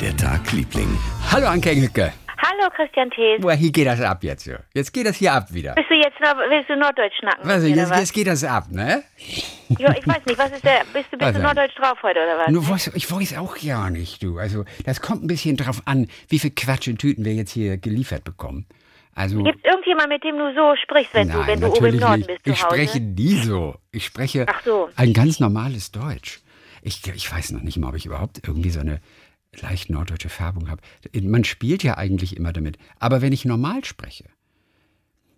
der Tag, Liebling? Hallo Anke Engelke. Hallo Christian Thees. Boah, hier geht das ab jetzt. so. Jetzt geht das hier ab wieder. Bist du jetzt noch, willst du Norddeutsch schnacken? Was, mir, jetzt, oder jetzt geht das ab, ne? Ja, ich weiß nicht, was ist der, bist du, bist Was du denn? Norddeutsch drauf heute oder was? Nur weiß, ich weiß auch ja nicht, du. Also, das kommt ein bisschen drauf an, wie viel Quatsch in Tüten wir jetzt hier geliefert bekommen. Also, Gibt es irgendjemand, mit dem du so sprichst, wenn nein, du, wenn du oben im natürlich Norden nicht. bist zu Ich Hause? spreche nie so. Ich spreche Ach so. ein ganz normales Deutsch. Ich, ich weiß noch nicht mal, ob ich überhaupt irgendwie so eine leicht norddeutsche Färbung habe. Man spielt ja eigentlich immer damit. Aber wenn ich normal spreche,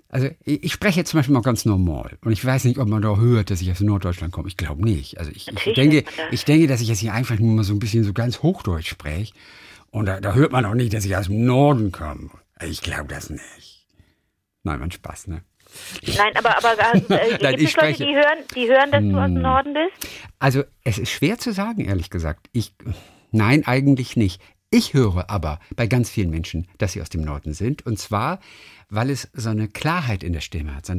also ich, spreche jetzt zum Beispiel mal ganz normal. Und ich weiß nicht, ob man da hört, dass ich aus Norddeutschland komme. Ich glaube nicht. Also ich, ich, denke, ich denke, dass ich jetzt hier einfach nur mal so ein bisschen so ganz Hochdeutsch spreche. Und da, da hört man auch nicht, dass ich aus dem Norden komme. Ich glaube das nicht. Nein, mein Spaß, ne? Nein, aber, aber äh, Nein, gibt ich es Leute, spreche- die hören, die hören, dass du aus dem Norden bist? Also es ist schwer zu sagen, ehrlich gesagt. Ich, nein, eigentlich nicht. Ich höre aber bei ganz vielen Menschen, dass sie aus dem Norden sind. Und zwar, weil es so eine Klarheit in der Stimme hat.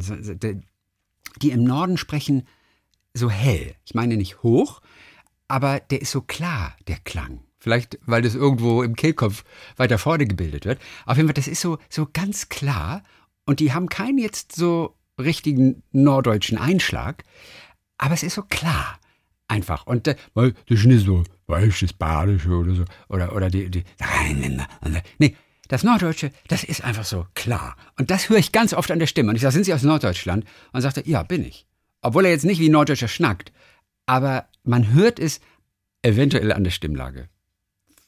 Die im Norden sprechen so hell. Ich meine nicht hoch, aber der ist so klar, der Klang. Vielleicht, weil das irgendwo im Kehlkopf weiter vorne gebildet wird. Auf jeden Fall, das ist so, so ganz klar. Und die haben keinen jetzt so richtigen norddeutschen Einschlag. Aber es ist so klar. Einfach. Und äh, weil das ist nicht so, das Badische oder so. Oder, oder die, die. Nee, das Norddeutsche, das ist einfach so klar. Und das höre ich ganz oft an der Stimme. Und ich sage, sind Sie aus Norddeutschland? Und sagt er, ja, bin ich. Obwohl er jetzt nicht wie ein Norddeutscher schnackt. Aber man hört es eventuell an der Stimmlage.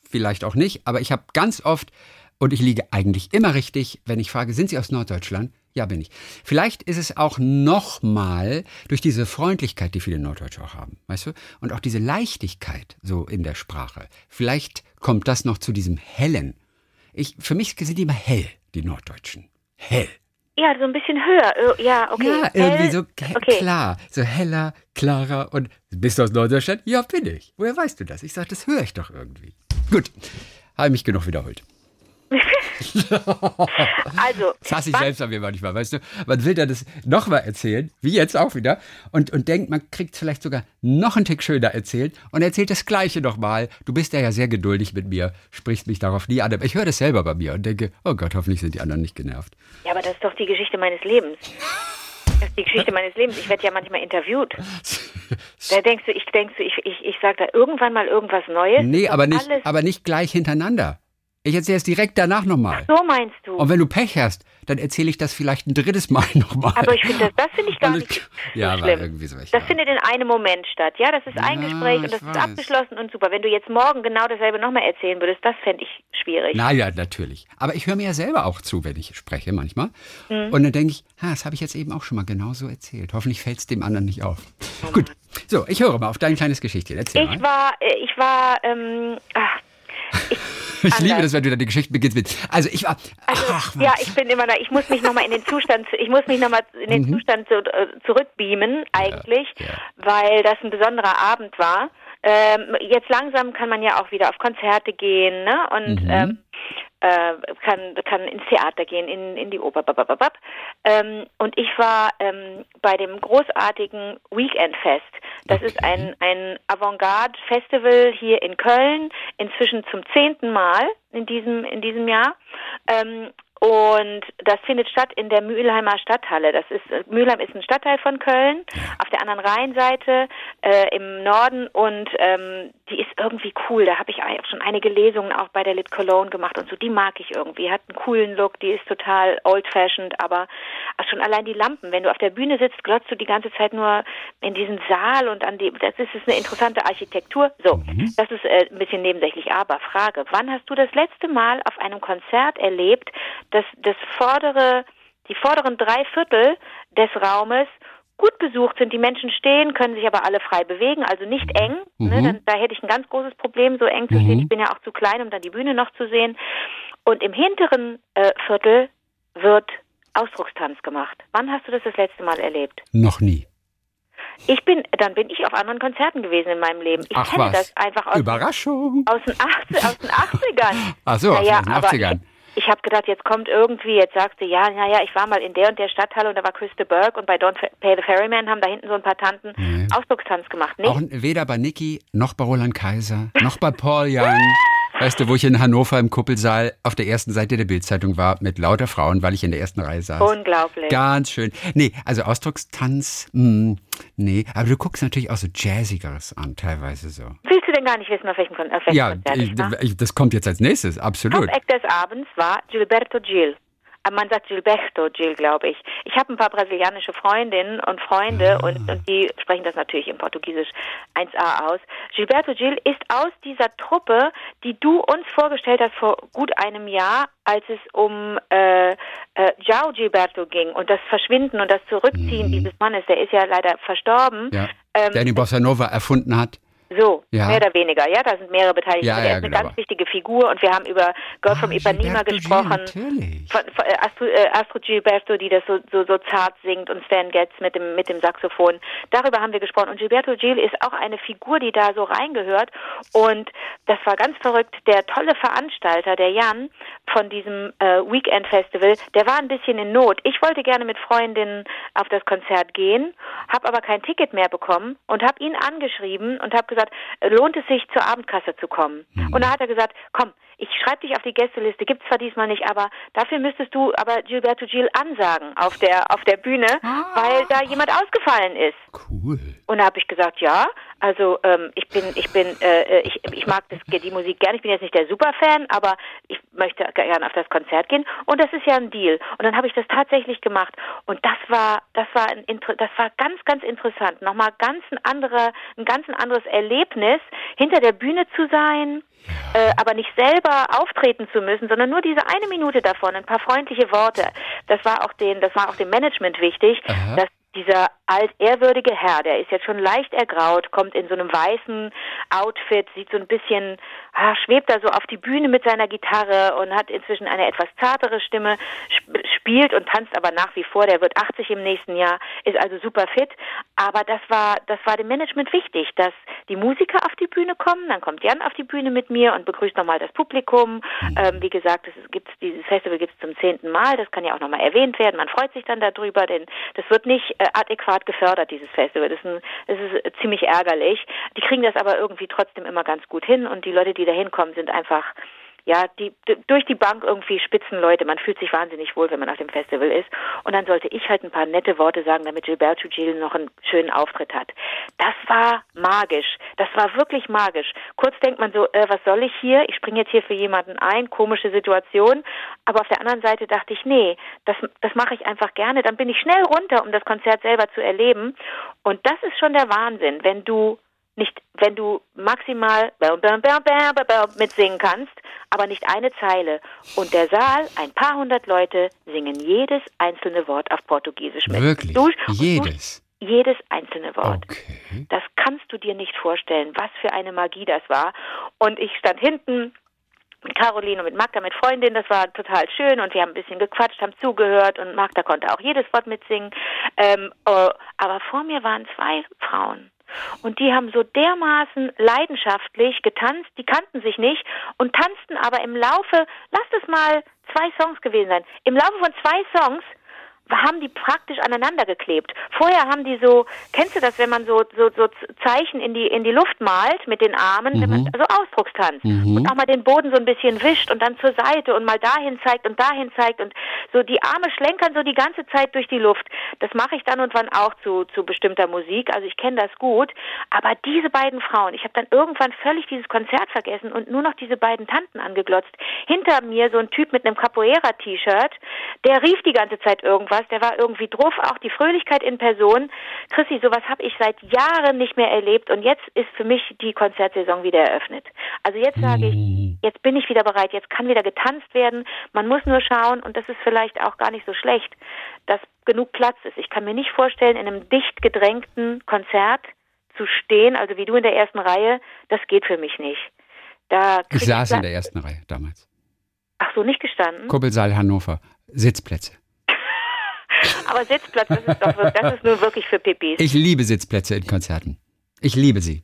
Vielleicht auch nicht, aber ich habe ganz oft, und ich liege eigentlich immer richtig, wenn ich frage, sind Sie aus Norddeutschland? Ja, bin ich. Vielleicht ist es auch nochmal durch diese Freundlichkeit, die viele Norddeutsche auch haben, weißt du? Und auch diese Leichtigkeit so in der Sprache. Vielleicht kommt das noch zu diesem Hellen. Ich, für mich sind die immer hell, die Norddeutschen. Hell. Ja, so ein bisschen höher. Ja, okay. Ja, irgendwie so okay. klar, so heller, klarer und bist du aus Norddeutschland? Ja, bin ich. Woher weißt du das? Ich sage, das höre ich doch irgendwie. Gut, habe mich genug wiederholt. Also, Das hasse ich selbst an mir manchmal, weißt du? Man will dann das nochmal erzählen, wie jetzt auch wieder, und, und denkt, man kriegt es vielleicht sogar noch einen Tick schöner erzählt und erzählt das Gleiche nochmal. Du bist ja, ja sehr geduldig mit mir, sprichst mich darauf nie an, aber ich höre das selber bei mir und denke, oh Gott, hoffentlich sind die anderen nicht genervt. Ja, aber das ist doch die Geschichte meines Lebens. Das ist die Geschichte meines Lebens. Ich werde ja manchmal interviewt. Da denkst du, ich denkst du, ich, ich, ich sage da irgendwann mal irgendwas Neues. Nee, aber nicht, aber nicht gleich hintereinander. Ich erzähle es direkt danach nochmal. so meinst du. Und wenn du Pech hast, dann erzähle ich das vielleicht ein drittes Mal nochmal. Aber ich finde, das, das finde ich gar Und nicht ich- so ja, war schlimm. irgendwie so. Ich, Das ja. findet in einem Moment statt. Ja, das ist ein Ja, Gespräch und das ist weiß. abgeschlossen und super. Wenn du jetzt morgen genau dasselbe nochmal erzählen würdest, das fände ich schwierig. Naja, natürlich. Aber ich höre mir ja selber auch zu, wenn ich spreche manchmal. Mhm. Und dann denke ich, ha, das habe ich jetzt eben auch schon mal genauso erzählt. Hoffentlich fällt es dem anderen nicht auf. Gut, so, ich höre mal auf dein kleines Geschichtchen. Erzähl Ich mal. war, äh, ich war, ähm, ach, Ich liebe anders. das, wenn du dann die Geschichte beginnst mit. Also ich war. Ach, ja, ich bin immer da, ich muss mich nochmal in den Zustand, ich muss mich nochmal in den Zustand zu, äh, zurückbeamen, eigentlich, Mhm. ja. weil das ein besonderer Abend war. Ähm, jetzt langsam kann man ja auch wieder auf Konzerte gehen, ne? Und Mhm. ähm, äh, kann, kann ins Theater gehen, in, in die Oper. Babababab. Ähm, und ich war ähm, bei dem großartigen Weekend-Fest. Das ist ein, ein Avantgarde-Festival hier in Köln, inzwischen zum zehnten Mal in diesem, in diesem Jahr. Ähm, und das findet statt in der Mülheimer Stadthalle. Das ist äh, Mülheim ist ein Stadtteil von Köln, auf der anderen Rheinseite äh, im Norden und ähm, die ist irgendwie cool. Da habe ich auch schon einige Lesungen auch bei der Lit Cologne gemacht und so. Die mag ich irgendwie. Hat einen coolen Look. Die ist total old-fashioned, aber auch schon allein die Lampen. Wenn du auf der Bühne sitzt, glotzt du die ganze Zeit nur in diesen Saal und an die. Das ist, ist eine interessante Architektur. So, das ist äh, ein bisschen nebensächlich. Aber Frage: Wann hast du das letzte Mal auf einem Konzert erlebt, dass das vordere, die vorderen drei Viertel des Raumes gut besucht sind. Die Menschen stehen, können sich aber alle frei bewegen, also nicht eng. Ne, dann, da hätte ich ein ganz großes Problem, so eng zu stehen. Ich bin ja auch zu klein, um dann die Bühne noch zu sehen. Und im hinteren äh, Viertel wird Ausdruckstanz gemacht. Wann hast du das das letzte Mal erlebt? Noch nie. Ich bin, dann bin ich auf anderen Konzerten gewesen in meinem Leben. Ich Ach kenne was. das einfach aus, Überraschung. aus, den 80, aus den 80ern. Ach so, Naja, aus den aber 80ern. Ich, habe gedacht, jetzt kommt irgendwie, jetzt sagst du, ja, naja, ich war mal in der und der Stadthalle und da war Christa Burke und bei Don't Pay the Ferryman haben da hinten so ein paar Tanten Nee. Ausdruckstanz gemacht. Nicht? Auch weder bei Niki, noch bei Roland Kaiser, noch bei Paul Young, weißt du, wo ich in Hannover im Kuppelsaal auf der ersten Seite der Bildzeitung war mit lauter Frauen, weil ich in der ersten Reihe saß. Unglaublich. Ganz schön. Nee, also Ausdruckstanz, mh, hm, nee, aber du guckst natürlich auch so Jazzigeres an, teilweise so. Willst du denn gar nicht wissen, auf welchem, auf welchem ja, Konzert ich, ich, das kommt jetzt als nächstes, absolut. Top-Act des Abends war Gilberto Gil. Ah, man sagt Gilberto Gil, glaube ich. Ich habe ein paar brasilianische Freundinnen und Freunde ah. und, und die sprechen das natürlich im Portugiesisch 1a aus. Gilberto Gil ist aus dieser Truppe, die du uns vorgestellt hast vor gut einem Jahr, als es um äh, äh, João Gilberto ging und das Verschwinden und das Zurückziehen mhm. dieses Mannes, der ist ja leider verstorben. Ja, ähm, der die Bossa Nova erfunden hat. So, ja. mehr oder weniger, ja, da sind mehrere Beteiligte. Ja, ja, er ist eine genau. ganz wichtige Figur und wir haben über Girl ah, from Ipanema gesprochen. Natürlich. Von, von äh, Astro, äh, Astro Gilberto, die das so, so, so zart singt und Stan Getz mit dem, mit dem Saxophon. Darüber haben wir gesprochen. Und Gilberto Gil ist auch eine Figur, die da so reingehört. Und das war ganz verrückt. Der tolle Veranstalter, der Jan von diesem äh, Weekend Festival, der war ein bisschen in Not. Ich wollte gerne mit Freundinnen auf das Konzert gehen, habe aber kein Ticket mehr bekommen und habe ihn angeschrieben und habe gesagt, lohnt es sich zur Abendkasse zu kommen? Mhm. Und da hat er gesagt, komm, ich schreibe dich auf die Gästeliste, gibt's zwar diesmal nicht, aber dafür müsstest du aber Gilberto Gil ansagen auf der auf der Bühne, ah. weil da jemand ausgefallen ist. Cool. Und da habe ich gesagt, ja, also ähm, ich bin ich bin äh, ich, ich mag das, die Musik gerne. Ich bin jetzt nicht der Superfan, aber ich möchte gerne auf das Konzert gehen und das ist ja ein Deal. Und dann habe ich das tatsächlich gemacht und das war das war ein das war ganz ganz interessant. Nochmal ganz ein anderer ein ganz ein anderes Erlebnis hinter der Bühne zu sein äh, aber nicht selber auftreten zu müssen, sondern nur diese eine Minute davon, ein paar freundliche Worte. Das war auch den, das war auch dem Management wichtig, Aha. dass dieser altehrwürdige Herr, der ist jetzt schon leicht ergraut, kommt in so einem weißen Outfit, sieht so ein bisschen, ah, schwebt da so auf die Bühne mit seiner Gitarre und hat inzwischen eine etwas zartere Stimme, spielt und tanzt aber nach wie vor. Der wird 80 im nächsten Jahr, ist also super fit. Aber das war, das war dem Management wichtig, dass die Musiker auf die Bühne kommen. Dann kommt Jan auf die Bühne mit mir und begrüßt nochmal das Publikum. Mhm. Ähm, wie gesagt, es gibt dieses Festival gibt es zum zehnten Mal. Das kann ja auch nochmal erwähnt werden. Man freut sich dann darüber, denn das wird nicht adäquat gefördert, dieses Festival. Das ist, ein, das ist ziemlich ärgerlich. Die kriegen das aber irgendwie trotzdem immer ganz gut hin und die Leute, die da hinkommen, sind einfach ja, die, durch die Bank irgendwie Spitzenleute. Man fühlt sich wahnsinnig wohl, wenn man auf dem Festival ist. Und dann sollte ich halt ein paar nette Worte sagen, damit Gilberto Gil noch einen schönen Auftritt hat. Das war magisch. Das war wirklich magisch. Kurz denkt man so, äh, was soll ich hier? Ich springe jetzt hier für jemanden ein, komische Situation. Aber auf der anderen Seite dachte ich, nee, das, das mache ich einfach gerne. Dann bin ich schnell runter, um das Konzert selber zu erleben. Und das ist schon der Wahnsinn, wenn du nicht, wenn du maximal mitsingen kannst, aber nicht eine Zeile. Und der Saal, ein paar hundert Leute, singen jedes einzelne Wort auf Portugiesisch mit. Wirklich? Du, jedes? Du, jedes einzelne Wort. Okay. Das kannst du dir nicht vorstellen, was für eine Magie das war. Und ich stand hinten mit Caroline und mit Magda, mit Freundin, das war total schön und wir haben ein bisschen gequatscht, haben zugehört und Magda konnte auch jedes Wort mitsingen. Ähm, äh, aber vor mir waren zwei Frauen und die haben so dermaßen leidenschaftlich getanzt, die kannten sich nicht und tanzten aber im Laufe, lasst es mal zwei Songs gewesen sein, im Laufe von zwei Songs haben die praktisch aneinander geklebt. Vorher haben die so, kennst du das, wenn man so so, so Zeichen in die in die Luft malt mit den Armen, mhm. man, also Ausdruckstanz mhm. und auch mal den Boden so ein bisschen wischt und dann zur Seite und mal dahin zeigt und dahin zeigt und so die Arme schlenkern so die ganze Zeit durch die Luft. Das mache ich dann und wann auch zu zu bestimmter Musik, also ich kenne das gut, aber diese beiden Frauen, ich habe dann irgendwann völlig dieses Konzert vergessen und nur noch diese beiden Tanten angeglotzt. Hinter mir so ein Typ mit einem Capoeira T-Shirt, der rief die ganze Zeit irgendwas was, der war irgendwie drauf, auch die Fröhlichkeit in Person. Chrissy, sowas habe ich seit Jahren nicht mehr erlebt und jetzt ist für mich die Konzertsaison wieder eröffnet. Also jetzt sage ich, mhm. jetzt bin ich wieder bereit, jetzt kann wieder getanzt werden. Man muss nur schauen und das ist vielleicht auch gar nicht so schlecht, dass genug Platz ist. Ich kann mir nicht vorstellen, in einem dicht gedrängten Konzert zu stehen, also wie du in der ersten Reihe, das geht für mich nicht. Da ich saß in der ersten Reihe damals. Ach so, nicht gestanden? Kuppelsaal Hannover, Sitzplätze. Aber Sitzplatz, das ist doch das ist nur wirklich für Pipis. Ich liebe Sitzplätze in Konzerten. Ich liebe sie.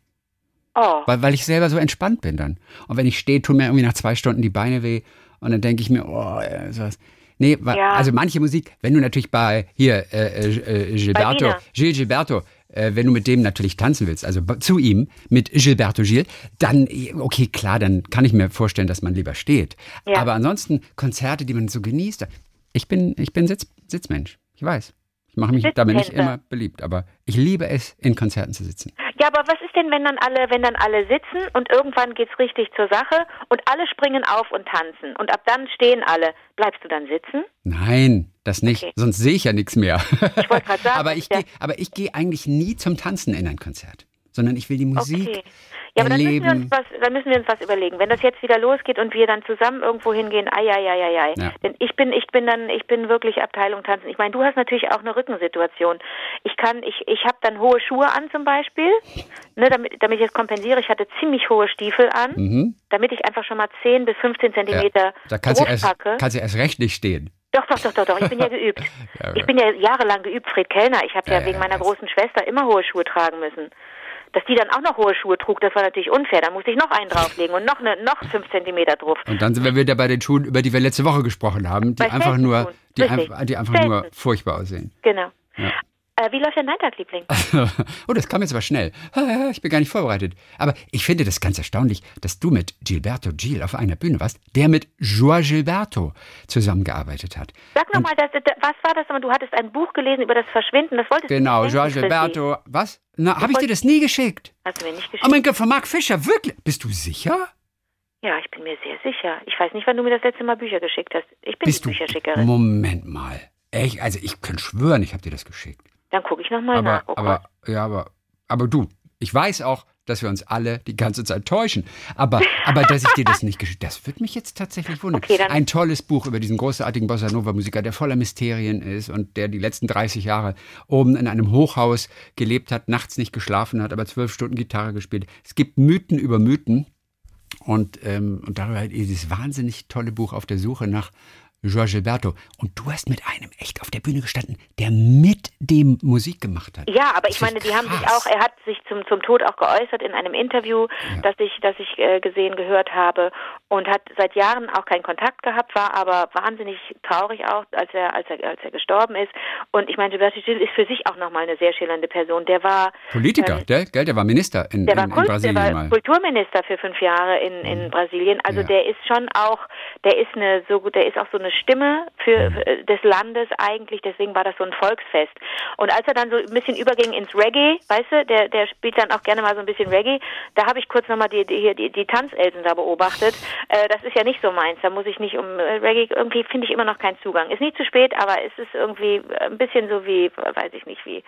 Oh. Weil, weil ich selber so entspannt bin dann. Und wenn ich stehe, tun mir irgendwie nach zwei Stunden die Beine weh. Und dann denke ich mir, oh, ja, sowas. Nee, ja. also manche Musik, wenn du natürlich bei hier äh, äh, äh Gilberto, Gil Gilberto, äh, wenn du mit dem natürlich tanzen willst, also zu ihm, mit Gilberto Gil, dann, okay, klar, dann kann ich mir vorstellen, dass man lieber steht. Ja. Aber ansonsten Konzerte, die man so genießt, ich bin, ich bin Sitz, Sitzmensch, ich weiß. Ich mache mich damit nicht immer beliebt, aber ich liebe es, in Konzerten zu sitzen. Ja, aber was ist denn, wenn dann alle, wenn dann alle sitzen und irgendwann geht's richtig zur Sache und alle springen auf und tanzen und ab dann stehen alle. Bleibst du dann sitzen? Nein, das nicht. Okay. Sonst sehe ich ja nichts mehr. Ich wollte gerade sagen. aber ich ja. gehe, aber ich gehe eigentlich nie zum Tanzen in ein Konzert, sondern ich will die Musik. Okay. Ja, aber dann müssen, wir uns was, dann müssen wir uns was überlegen. Wenn das jetzt wieder losgeht und wir dann zusammen irgendwo hingehen, ai, ai, ai, ai, ai. Ja. Denn ich bin, ich bin dann, ich bin wirklich Abteilung tanzen. Ich meine, du hast natürlich auch eine Rückensituation. Ich kann, ich, ich habe dann hohe Schuhe an zum Beispiel, ne, damit, damit ich es kompensiere. Ich hatte ziemlich hohe Stiefel an, mhm. damit ich einfach schon mal 10 bis 15 Zentimeter ja. Da kannst du, erst, kannst du erst recht nicht stehen. Doch, doch, doch, doch, doch. Ich bin ja geübt. ja, ich bin ja jahrelang geübt, Fred Kellner. Ich habe ja, wegen meiner großen Schwester immer hohe Schuhe tragen müssen dass die dann auch noch hohe Schuhe trug, das war natürlich unfair. Da musste ich noch einen drauflegen und noch, eine, noch fünf Zentimeter drauf. Und dann sind wir wieder bei den Schuhen, über die wir letzte Woche gesprochen haben, die einfach nur, die, ein, die einfach nur furchtbar aussehen. Genau. Ja. Äh, wie läuft dein Tag, Liebling? oh, das kam jetzt aber schnell. Ich bin gar nicht vorbereitet. Aber ich finde das ganz erstaunlich, dass du mit Gilberto Gil auf einer Bühne warst, der mit Joao Gilberto zusammengearbeitet hat. Sag nochmal, was war das? Du hattest ein Buch gelesen über das Verschwinden. Das wolltest genau, du Genau, Joao Gilberto. Was? Na, habe ich dir das nie geschickt? Hast du mir nicht geschickt? Oh mein Gott, von Mark Fischer, wirklich? Bist du sicher? Ja, ich bin mir sehr sicher. Ich weiß nicht, wann du mir das letzte Mal Bücher geschickt hast. Ich bin Bist die Bücherschickerin. Moment mal. Echt? Also ich kann schwören, ich habe dir das geschickt. Dann gucke ich nochmal nach. Oh aber, ja, aber, aber du, ich weiß auch, dass wir uns alle die ganze Zeit täuschen. Aber, aber dass ich dir das nicht geschickt das würde mich jetzt tatsächlich wundern. Okay, Ein tolles Buch über diesen großartigen Bossa Nova Musiker, der voller Mysterien ist und der die letzten 30 Jahre oben in einem Hochhaus gelebt hat, nachts nicht geschlafen hat, aber zwölf Stunden Gitarre gespielt. Es gibt Mythen über Mythen. Und, ähm, und darüber halt dieses wahnsinnig tolle Buch auf der Suche nach Joao Gilberto. Und du hast mit einem echt auf der Bühne gestanden, der mit dem Musik gemacht hat. Ja, aber das ich meine, die haben sich auch, er hat sich zum, zum Tod auch geäußert in einem Interview, ja. das ich, das ich äh, gesehen, gehört habe und hat seit Jahren auch keinen Kontakt gehabt, war aber wahnsinnig traurig auch, als er, als er, als er gestorben ist. Und ich meine, Gilberto Gil ist für sich auch nochmal eine sehr schillernde Person. Der war Politiker, ähm, der, gell, der war Minister in, der in, war Kult, in Brasilien. Der war mal. Kulturminister für fünf Jahre in, in mhm. Brasilien. Also ja. der ist schon auch, der ist eine so der ist auch so eine Stimme für, für, äh, des Landes eigentlich, deswegen war das so ein Volksfest. Und als er dann so ein bisschen überging ins Reggae, weißt du, der, der spielt dann auch gerne mal so ein bisschen Reggae, da habe ich kurz nochmal die, die, die, die Tanzelsen da beobachtet. Äh, das ist ja nicht so meins, da muss ich nicht um äh, Reggae, irgendwie finde ich immer noch keinen Zugang. Ist nicht zu spät, aber es ist irgendwie ein bisschen so wie, weiß ich nicht, wie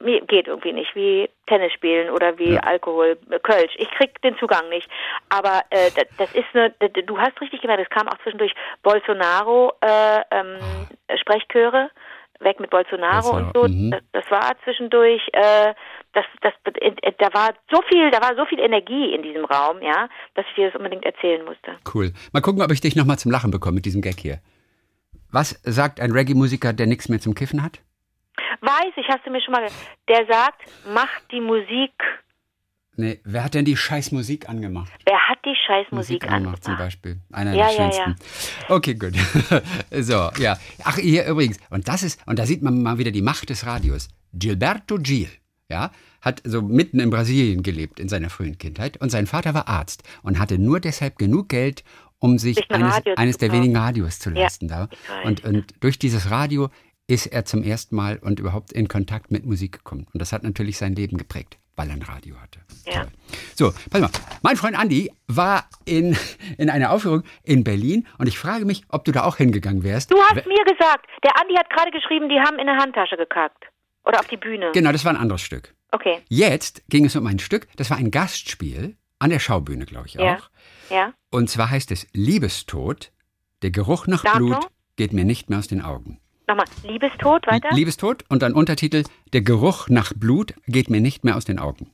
geht irgendwie nicht, wie Tennis spielen oder wie ja. Alkohol, äh, Kölsch. Ich krieg den Zugang nicht. Aber äh, das, das ist eine, du hast richtig gemerkt, es kam auch zwischendurch Bolsonaro äh, ähm. Sprechchöre, weg mit Bolsonaro und so. Mhm. Das, das, war zwischendurch, äh, das, das, äh, da war so viel, da war so viel Energie in diesem Raum, ja, dass ich dir das unbedingt erzählen musste. Cool. Mal gucken, ob ich dich nochmal zum Lachen bekomme mit diesem Gag hier. Was sagt ein Reggae-Musiker, der nichts mehr zum Kiffen hat? Weiß ich, hast du mir schon mal gesagt. Der sagt, mach die Musik. Nee, wer hat denn die scheiß Musik angemacht? Wer hat die scheiß Musik, angemacht? Zum Beispiel. Einer ja, der ja, schönsten. Ja. Okay, gut. so, ja. Ach, hier übrigens. Und das ist, und da sieht man mal wieder die Macht des Radios. Gilberto Gil, ja, hat so mitten in Brasilien gelebt in seiner frühen Kindheit und sein Vater war Arzt und hatte nur deshalb genug Geld, um sich eines, eines der wenigen Radios zu leisten da. Und, und durch dieses Radio ist er zum ersten Mal und überhaupt in Kontakt mit Musik gekommen. Und das hat natürlich sein Leben geprägt, weil er ein Radio hatte. Ja. So, pass mal. Mein Freund Andi war in, in einer Aufführung in Berlin und ich frage mich, ob du da auch hingegangen wärst. Du hast mir gesagt, der Andi hat gerade geschrieben, die haben in der Handtasche gekackt. Oder auf die Bühne. Genau, das war ein anderes Stück. Okay. Jetzt ging es um ein Stück, das war ein Gastspiel an der Schaubühne, glaube ich ja. auch. Ja. Und zwar heißt es Liebestod, der Geruch nach Datum? Blut geht mir nicht mehr aus den Augen. Nochmal, Liebestod weiter? Liebestod und dann Untertitel Der Geruch nach Blut geht mir nicht mehr aus den Augen.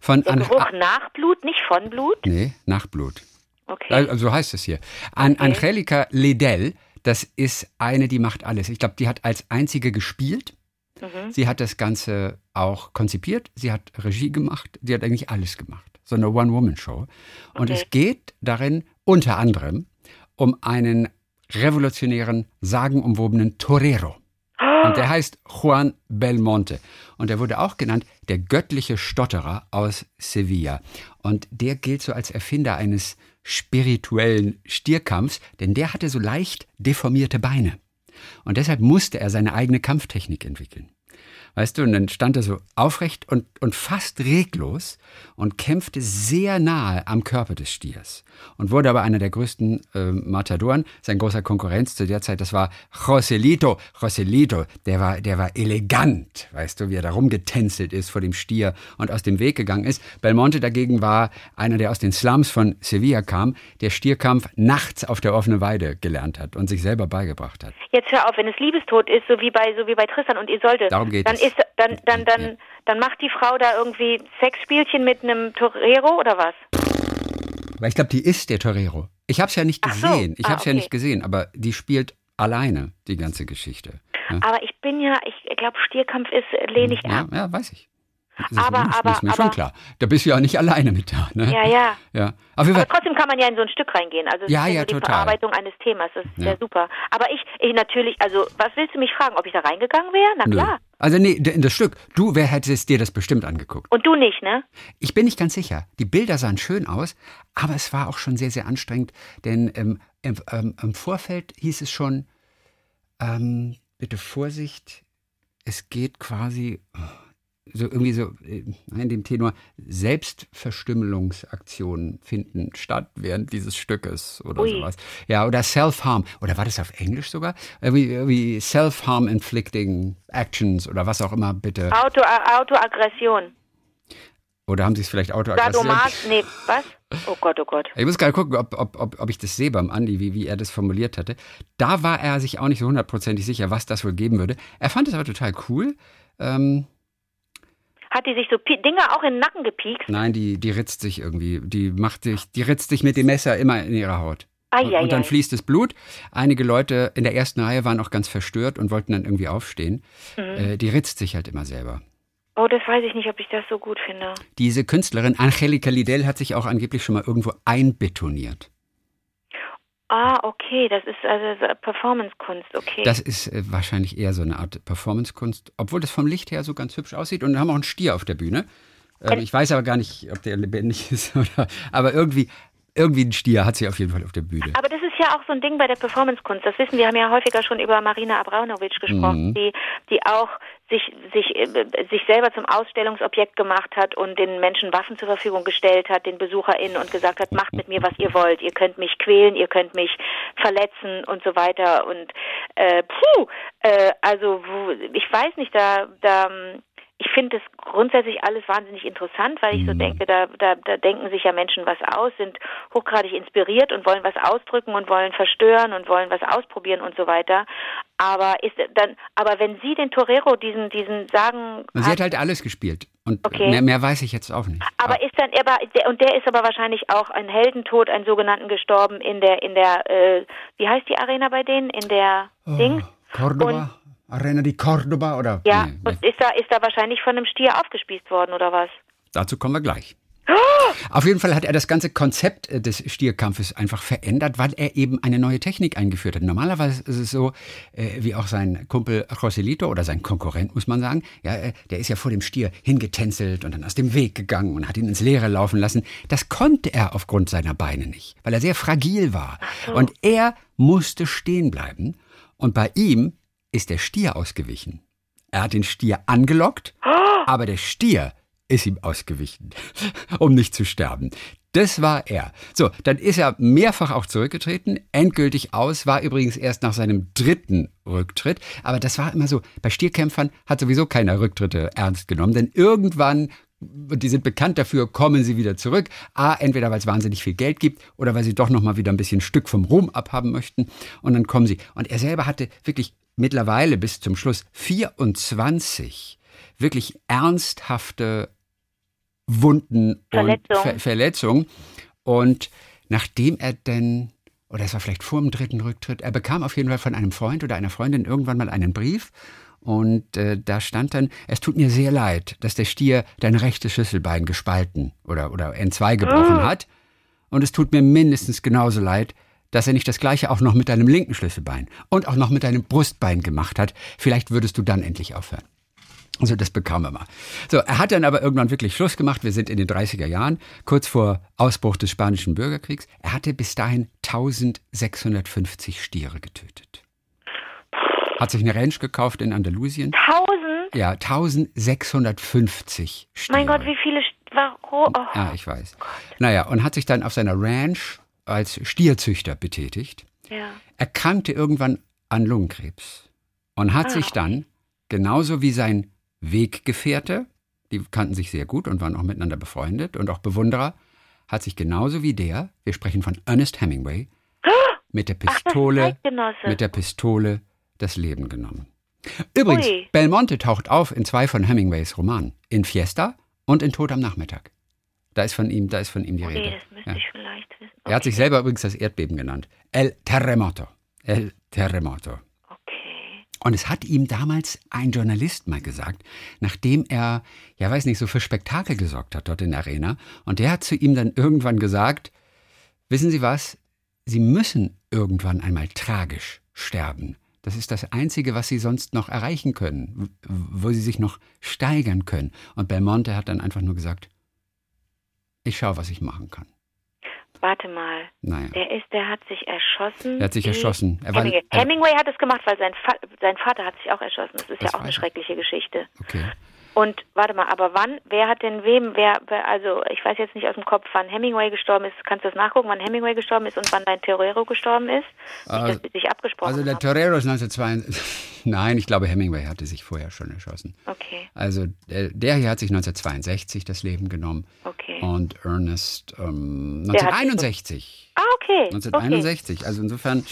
Von Der Geruch nach Blut, nicht von Blut? Nee, nach Blut. Okay. Also so heißt es hier. An okay. Angelika Ledell, das ist eine, die macht alles. Ich glaube, die hat als einzige gespielt. Mhm. Sie hat das Ganze auch konzipiert, sie hat Regie gemacht, sie hat eigentlich alles gemacht. So eine One-Woman-Show. Und okay. es geht darin unter anderem um einen revolutionären, sagenumwobenen Torero. Und der heißt Juan Belmonte. Und er wurde auch genannt der göttliche Stotterer aus Sevilla. Und der gilt so als Erfinder eines spirituellen Stierkampfs, denn der hatte so leicht deformierte Beine. Und deshalb musste er seine eigene Kampftechnik entwickeln. Weißt du, und dann stand er so aufrecht und, und fast reglos und kämpfte sehr nahe am Körper des Stiers und wurde aber einer der größten äh, Matadoren. Sein großer Konkurrenz zu der Zeit, das war Joselito. Joselito, der war, der war elegant, weißt du, wie er da rumgetänzelt ist vor dem Stier und aus dem Weg gegangen ist. Belmonte dagegen war einer, der aus den Slums von Sevilla kam, der Stierkampf nachts auf der offenen Weide gelernt hat und sich selber beigebracht hat. Jetzt hör auf, wenn es Liebestod ist, so wie bei, so wie bei Tristan und Isolde. Darum geht dann. Ist, dann, dann, dann, dann macht die Frau da irgendwie Sexspielchen mit einem Torero oder was? Weil ich glaube, die ist der Torero. Ich habe es ja nicht Ach so. gesehen. Ich Ah, habe es ja okay. nicht gesehen, aber die spielt alleine die ganze Geschichte. Ja, Aber ich bin ja, ich glaube, Stierkampf ist, lehne ich ja, ab. ja weiß ich. Das ist, Aber- ist, aber- ist mir schon aber- klar. Da bist du ja auch nicht alleine mit da. Ne? Ja, ja. ja. Aber Fall. trotzdem kann man ja in so ein Stück reingehen. Also Ja, ja, so die total. Verarbeitung eines Themas. Das ist Ja. ja super. Aber ich, ich natürlich, also was willst du mich fragen, ob ich da reingegangen wäre? Na Nö. klar. Also nee, in das Stück. Du, wer hättest dir das bestimmt angeguckt? Und du nicht, ne? Ich bin nicht ganz sicher. Die Bilder sahen schön aus, aber es war auch schon sehr, sehr anstrengend, denn ähm, im, ähm, im Vorfeld hieß es schon, ähm, bitte Vorsicht, es geht quasi so irgendwie so äh, in dem Tenor Selbstverstümmelungsaktionen finden statt während dieses Stückes oder Ui. sowas. Ja, oder Self-Harm. Oder war das auf Englisch sogar? Irgendwie, irgendwie Self-Harm inflicting Actions oder was auch immer, bitte. Auto, äh, Autoaggression. Oder haben sie es vielleicht autoaggressiv? Sadomas, nee, was? Oh Gott, oh Gott. Ich muss gerade gucken, ob, ob, ob, ob ich das sehe beim Andi, wie, wie er das formuliert hatte. Da war er sich auch nicht so hundertprozentig sicher, was das wohl geben würde. Er fand es aber total cool. Ähm, Hat die sich so Pi- Dinge auch in den Nacken gepiekst? nein, die, die ritzt sich irgendwie. Die macht sich, die ritzt sich mit dem Messer immer in ihrer Haut. Und, und dann fließt das Blut. Einige Leute in der ersten Reihe waren auch ganz verstört und wollten dann irgendwie aufstehen. Mhm. Äh, die ritzt sich halt immer selber. Oh, das weiß ich nicht, ob ich das so gut finde. Diese Künstlerin Angelica Lidl hat sich auch angeblich schon mal irgendwo einbetoniert. Ah, okay, das ist also so Performance-Kunst, okay. Das ist äh, wahrscheinlich eher so eine Art Performance-Kunst, obwohl das vom Licht her so ganz hübsch aussieht. Und wir haben auch einen Stier auf der Bühne. Ähm, ich weiß aber gar nicht, ob der lebendig ist oder. Aber irgendwie, irgendwie ein Stier hat sie auf jeden Fall auf der Bühne. Aber das ist ja auch so ein Ding bei der Performance-Kunst. Das wissen wir, haben ja häufiger schon über Marina Abramovic gesprochen, Mhm. die, die auch sich, sich, äh, sich selber zum Ausstellungsobjekt gemacht hat und den Menschen Waffen zur Verfügung gestellt hat, den BesucherInnen und gesagt hat, macht mit mir, was ihr wollt. Ihr könnt mich quälen, ihr könnt mich verletzen und so weiter. Und äh, puh, äh, also ich weiß nicht, da, da ich finde das grundsätzlich alles wahnsinnig interessant, weil ich so denke, da, da, da denken sich ja Menschen was aus, sind hochgradig inspiriert und wollen was ausdrücken und wollen verstören und wollen was ausprobieren und so weiter. Aber ist dann, aber wenn Sie den Torero diesen, diesen sagen, Und sie hat halt alles gespielt. Und Okay. mehr, mehr weiß ich jetzt auch nicht. aber ist dann aber und der ist aber wahrscheinlich auch ein Heldentod, einen sogenannten gestorben in der in der äh, wie heißt die Arena bei denen in der Ding? Cordoba? Arena di Cordoba oder? Ja, Nee, und ist da ist da wahrscheinlich von einem Stier aufgespießt worden oder was? Dazu kommen wir gleich. Auf jeden Fall hat er das ganze Konzept äh, des Stierkampfes einfach verändert, weil er eben eine neue Technik eingeführt hat. Normalerweise ist es so, äh, wie auch sein Kumpel Joselito oder sein Konkurrent, muss man sagen, ja, äh, der ist ja vor dem Stier hingetänzelt und dann aus dem Weg gegangen und hat ihn ins Leere laufen lassen. Das konnte er aufgrund seiner Beine nicht, weil er sehr fragil war. Und er musste stehen bleiben. Und bei ihm ist der Stier ausgewichen. Er hat den Stier angelockt, aber der Stier ist ihm ausgewichen, um nicht zu sterben. Das war er. So, dann ist er mehrfach auch zurückgetreten. Endgültig aus war übrigens erst nach seinem dritten Rücktritt. Aber das war immer so. Bei Stierkämpfern hat sowieso keiner Rücktritte ernst genommen, denn irgendwann und die sind bekannt dafür, kommen sie wieder zurück. A, entweder weil es wahnsinnig viel Geld gibt oder weil sie doch noch mal wieder ein bisschen Stück vom Ruhm abhaben möchten. Und dann kommen sie. Und er selber hatte wirklich mittlerweile bis zum Schluss 24 wirklich ernsthafte Wunden Verletzung. und Ver Verletzungen. Und nachdem er denn, oder es war vielleicht vor dem dritten Rücktritt, er bekam auf jeden Fall von einem Freund oder einer Freundin irgendwann mal einen Brief. Und äh, da stand dann, es tut mir sehr leid, dass der Stier dein rechtes Schlüsselbein gespalten oder, oder entzwei gebrochen hat. Und es tut mir mindestens genauso leid, dass er nicht das gleiche auch noch mit deinem linken Schlüsselbein und auch noch mit deinem Brustbein gemacht hat. Vielleicht würdest du dann endlich aufhören. Also das bekam er mal. So, er hat dann aber irgendwann wirklich Schluss gemacht. Wir sind in den 30er Jahren, kurz vor Ausbruch des Spanischen Bürgerkriegs. Er hatte bis dahin 1650 Stiere getötet. Hat sich eine Ranch gekauft in Andalusien. 1000? Ja, 1650 Stiere. Mein Gott, wie viele. St Warum? Oh. Ja, ich weiß. Naja, und hat sich dann auf seiner Ranch als Stierzüchter betätigt. Ja. Erkrankte irgendwann an Lungenkrebs und hat Ah, sich dann, genauso wie sein Weggefährte, die kannten sich sehr gut und waren auch miteinander befreundet und auch Bewunderer, hat sich genauso wie der, wir sprechen von Ernest Hemingway, mit der Ach, Pistole, Zeitgenosse. mit der Pistole das Leben genommen. Übrigens, Ui. Belmonte taucht auf in zwei von Hemingways Romanen, in Fiesta und in Tod am Nachmittag. Da ist von ihm, da ist von ihm die Okay, Rede. das müsste Ja. ich vielleicht wissen. Er hat sich selber übrigens das Erdbeben genannt. El Terremoto. El Terremoto. Okay. Und es hat ihm damals ein Journalist mal gesagt, nachdem er, ja weiß nicht, so für Spektakel gesorgt hat dort in der Arena. Und der hat zu ihm dann irgendwann gesagt, wissen Sie was, Sie müssen irgendwann einmal tragisch sterben. Das ist das Einzige, was Sie sonst noch erreichen können, wo Sie sich noch steigern können. Und Belmonte hat dann einfach nur gesagt, ich schaue, was ich machen kann. Warte mal. Naja. Der ist, der hat sich erschossen. Er hat sich erschossen. Er war- Hemingway. er- Hemingway hat es gemacht, weil sein, Fa sein Vater hat sich auch erschossen. Das ist Das ja auch eine ich. schreckliche Geschichte. Okay. Und warte mal, aber wann, wer hat denn wem, wer, also ich weiß jetzt nicht aus dem Kopf, wann Hemingway gestorben ist. Kannst du das nachgucken, wann Hemingway gestorben ist und wann dein Torero gestorben ist? Nicht, Also- dass die sich abgesprochen Also der. Torero ist 1962. Nein, ich glaube, Hemingway hatte sich vorher schon erschossen. Okay, Also der, der hier hat sich 1962 das Leben genommen okay. und Ernest ähm, Der hat sich 1961. Ah, okay. okay. 1961. Also insofern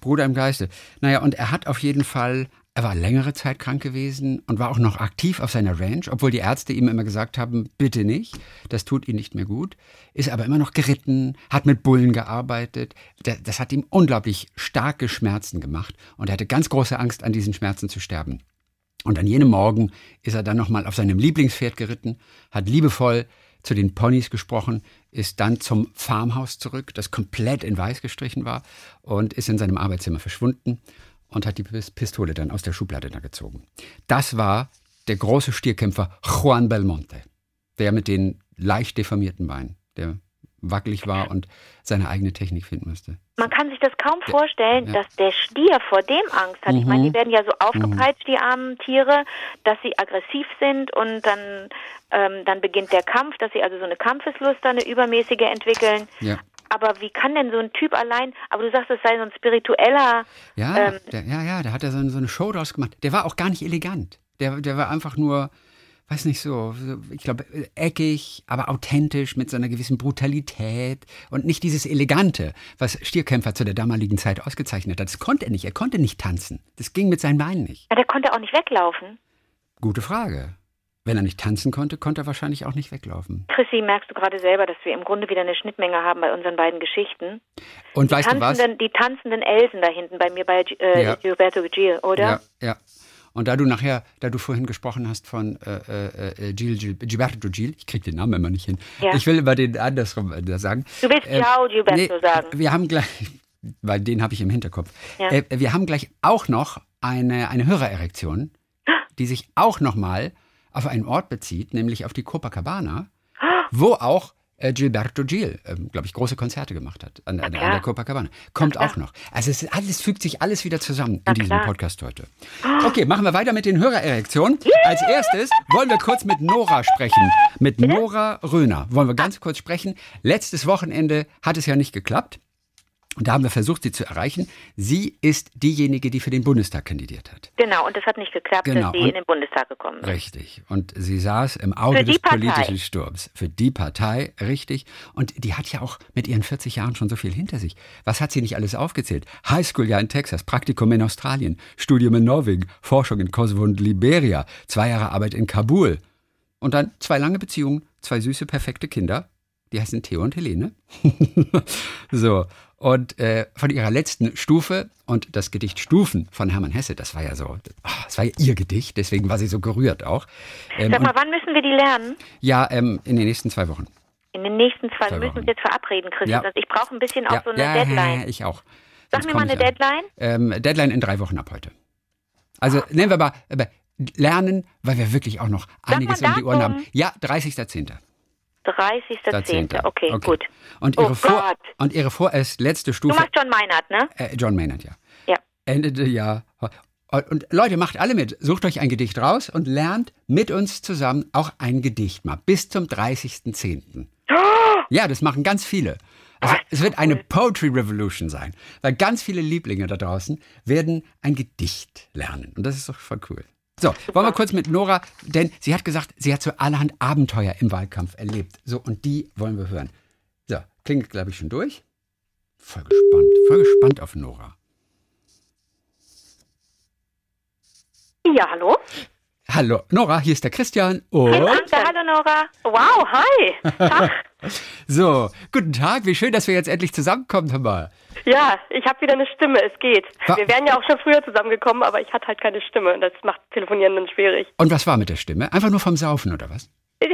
Bruder im Geiste. Naja, und er hat auf jeden Fall, er war längere Zeit krank gewesen und war auch noch aktiv auf seiner Ranch, obwohl die Ärzte ihm immer gesagt haben, bitte nicht, das tut ihm nicht mehr gut. Ist aber immer noch geritten, hat mit Bullen gearbeitet. Das, hat ihm unglaublich starke Schmerzen gemacht und er hatte ganz große Angst, an diesen Schmerzen zu sterben. Und an jenem Morgen ist er dann nochmal auf seinem Lieblingspferd geritten, hat liebevoll zu den Ponys gesprochen, ist dann zum Farmhaus zurück, das komplett in weiß gestrichen war, und ist in seinem Arbeitszimmer verschwunden und hat die Pis- Pistole dann aus der Schublade da gezogen. Das war der große Stierkämpfer Juan Belmonte, der mit den leicht deformierten Beinen, der wackelig war und seine eigene Technik finden musste. Man kann sich das kaum vorstellen, ja. dass der Stier vor dem Angst hat. Ich meine, Mhm. die werden ja so aufgepeitscht, die armen Tiere, dass sie aggressiv sind und dann, ähm, dann beginnt der Kampf, dass sie also so eine Kampfeslust, eine übermäßige entwickeln. Ja. Aber wie kann denn so ein Typ allein, aber du sagst, es sei so ein spiritueller, Ja, Ähm, der, ja, ja, der hat ja so, so eine Show draus gemacht. Der war auch gar nicht elegant. Der, der war einfach nur, weiß nicht so, so, ich glaube, eckig, aber authentisch mit so einer gewissen Brutalität und nicht dieses Elegante, was Stierkämpfer zu der damaligen Zeit ausgezeichnet hat. Das konnte er nicht. Er konnte nicht tanzen. Das ging mit seinen Beinen nicht. ja, der konnte auch nicht weglaufen. Gute Frage. Wenn er nicht tanzen konnte, konnte er wahrscheinlich auch nicht weglaufen. Chrissy, merkst du gerade selber, dass wir im Grunde wieder eine Schnittmenge haben bei unseren beiden Geschichten? Und weißt du was? Die tanzenden Elsen da hinten bei mir bei äh, Ja. Gilberto Gil, oder? Ja, ja. Und da du nachher, da du vorhin gesprochen hast von äh, äh, äh, Gil, Gil, Gilberto Gil, ich krieg den Namen immer nicht hin. Ja. Ich will immer den andersrum äh, sagen. Du willst Ähm, Ciao Gilberto nee, sagen. Wir haben gleich, weil den habe ich im Hinterkopf. Ja. Äh, wir haben gleich auch noch eine, eine Hörererektion, die sich auch nochmal auf einen Ort bezieht, nämlich auf die Copacabana, wo auch äh, Gilberto Gil, ähm, glaube ich, große Konzerte gemacht hat an, an, an der Copacabana. Kommt auch noch. Also es ist alles fügt sich alles wieder zusammen in diesem. Podcast heute. Okay, machen wir weiter mit den Hörererektionen. Als erstes wollen wir kurz mit Nora sprechen. Mit Nora Röhner wollen wir ganz kurz sprechen. Letztes Wochenende hat es ja nicht geklappt. Und da haben wir versucht, sie zu erreichen. Sie ist diejenige, die für den Bundestag kandidiert hat. Genau, und das hat nicht geklappt, Genau, dass sie und- in den Bundestag gekommen ist. Richtig. Und sie saß im Auge des Partei. politischen Sturms. Für die Partei, richtig. Und die hat ja auch mit ihren 40 Jahren schon so viel hinter sich. Was hat sie nicht alles aufgezählt? Highschool-Jahr in Texas, Praktikum in Australien, Studium in Norwegen, Forschung in Kosovo und Liberia, zwei Jahre Arbeit in Kabul. Und dann zwei lange Beziehungen, zwei süße, perfekte Kinder. Die heißen Theo und Helene. so. Und äh, von ihrer letzten Stufe und das Gedicht Stufen von Hermann Hesse, das war ja so, ah, das war ja ihr Gedicht, deswegen war sie so gerührt auch. Ähm, Sag mal, wann müssen wir die lernen? ja, ähm, in den nächsten zwei Wochen. In den nächsten zwei, Zwei wir müssen uns jetzt verabreden, Chris. Ja. Also ich brauche ein bisschen auch ja, so eine ja, Deadline. ich auch. Sag Sonst mir mal eine. Deadline. Ähm, Deadline in drei Wochen ab heute. Also nehmen wir mal äh, lernen, weil wir wirklich auch noch mal einiges um die Ohren haben. Ja, 30.10. 30.10. Okay, Okay. gut. Und Oh ihre, Vor Gott. und ihre vorerst letzte Du Stufe, machst John Meinert, ne? äh, John Maynard, ja. Ja. Ende der Jahr. Und, Leute, macht alle mit. Sucht euch ein Gedicht raus und lernt mit uns zusammen auch ein Gedicht mal. Bis zum 30.10. Ja, das machen ganz viele. Also, es wird eine Poetry Revolution sein, weil ganz viele Lieblinge da draußen werden ein Gedicht lernen. Und das ist doch voll cool. So, wollen wir kurz mit Nora, denn sie hat gesagt, sie hat so allerhand Abenteuer im Wahlkampf erlebt. So, und die wollen wir hören. So, klingt, glaube ich, schon durch. Voll gespannt, voll gespannt auf Nora. Ja, hallo? Hallo, Nora, hier ist der Christian. Und Danke, hallo Nora. Wow, hi. Tag. So, guten Tag, wie schön, dass wir jetzt endlich zusammenkommen, mal. Ja, ich habe wieder eine Stimme, es geht. Wa- Wir wären ja auch schon früher zusammengekommen, aber ich hatte halt keine Stimme und das macht Telefonieren dann schwierig. Und was war mit der Stimme? Einfach nur vom Saufen oder was?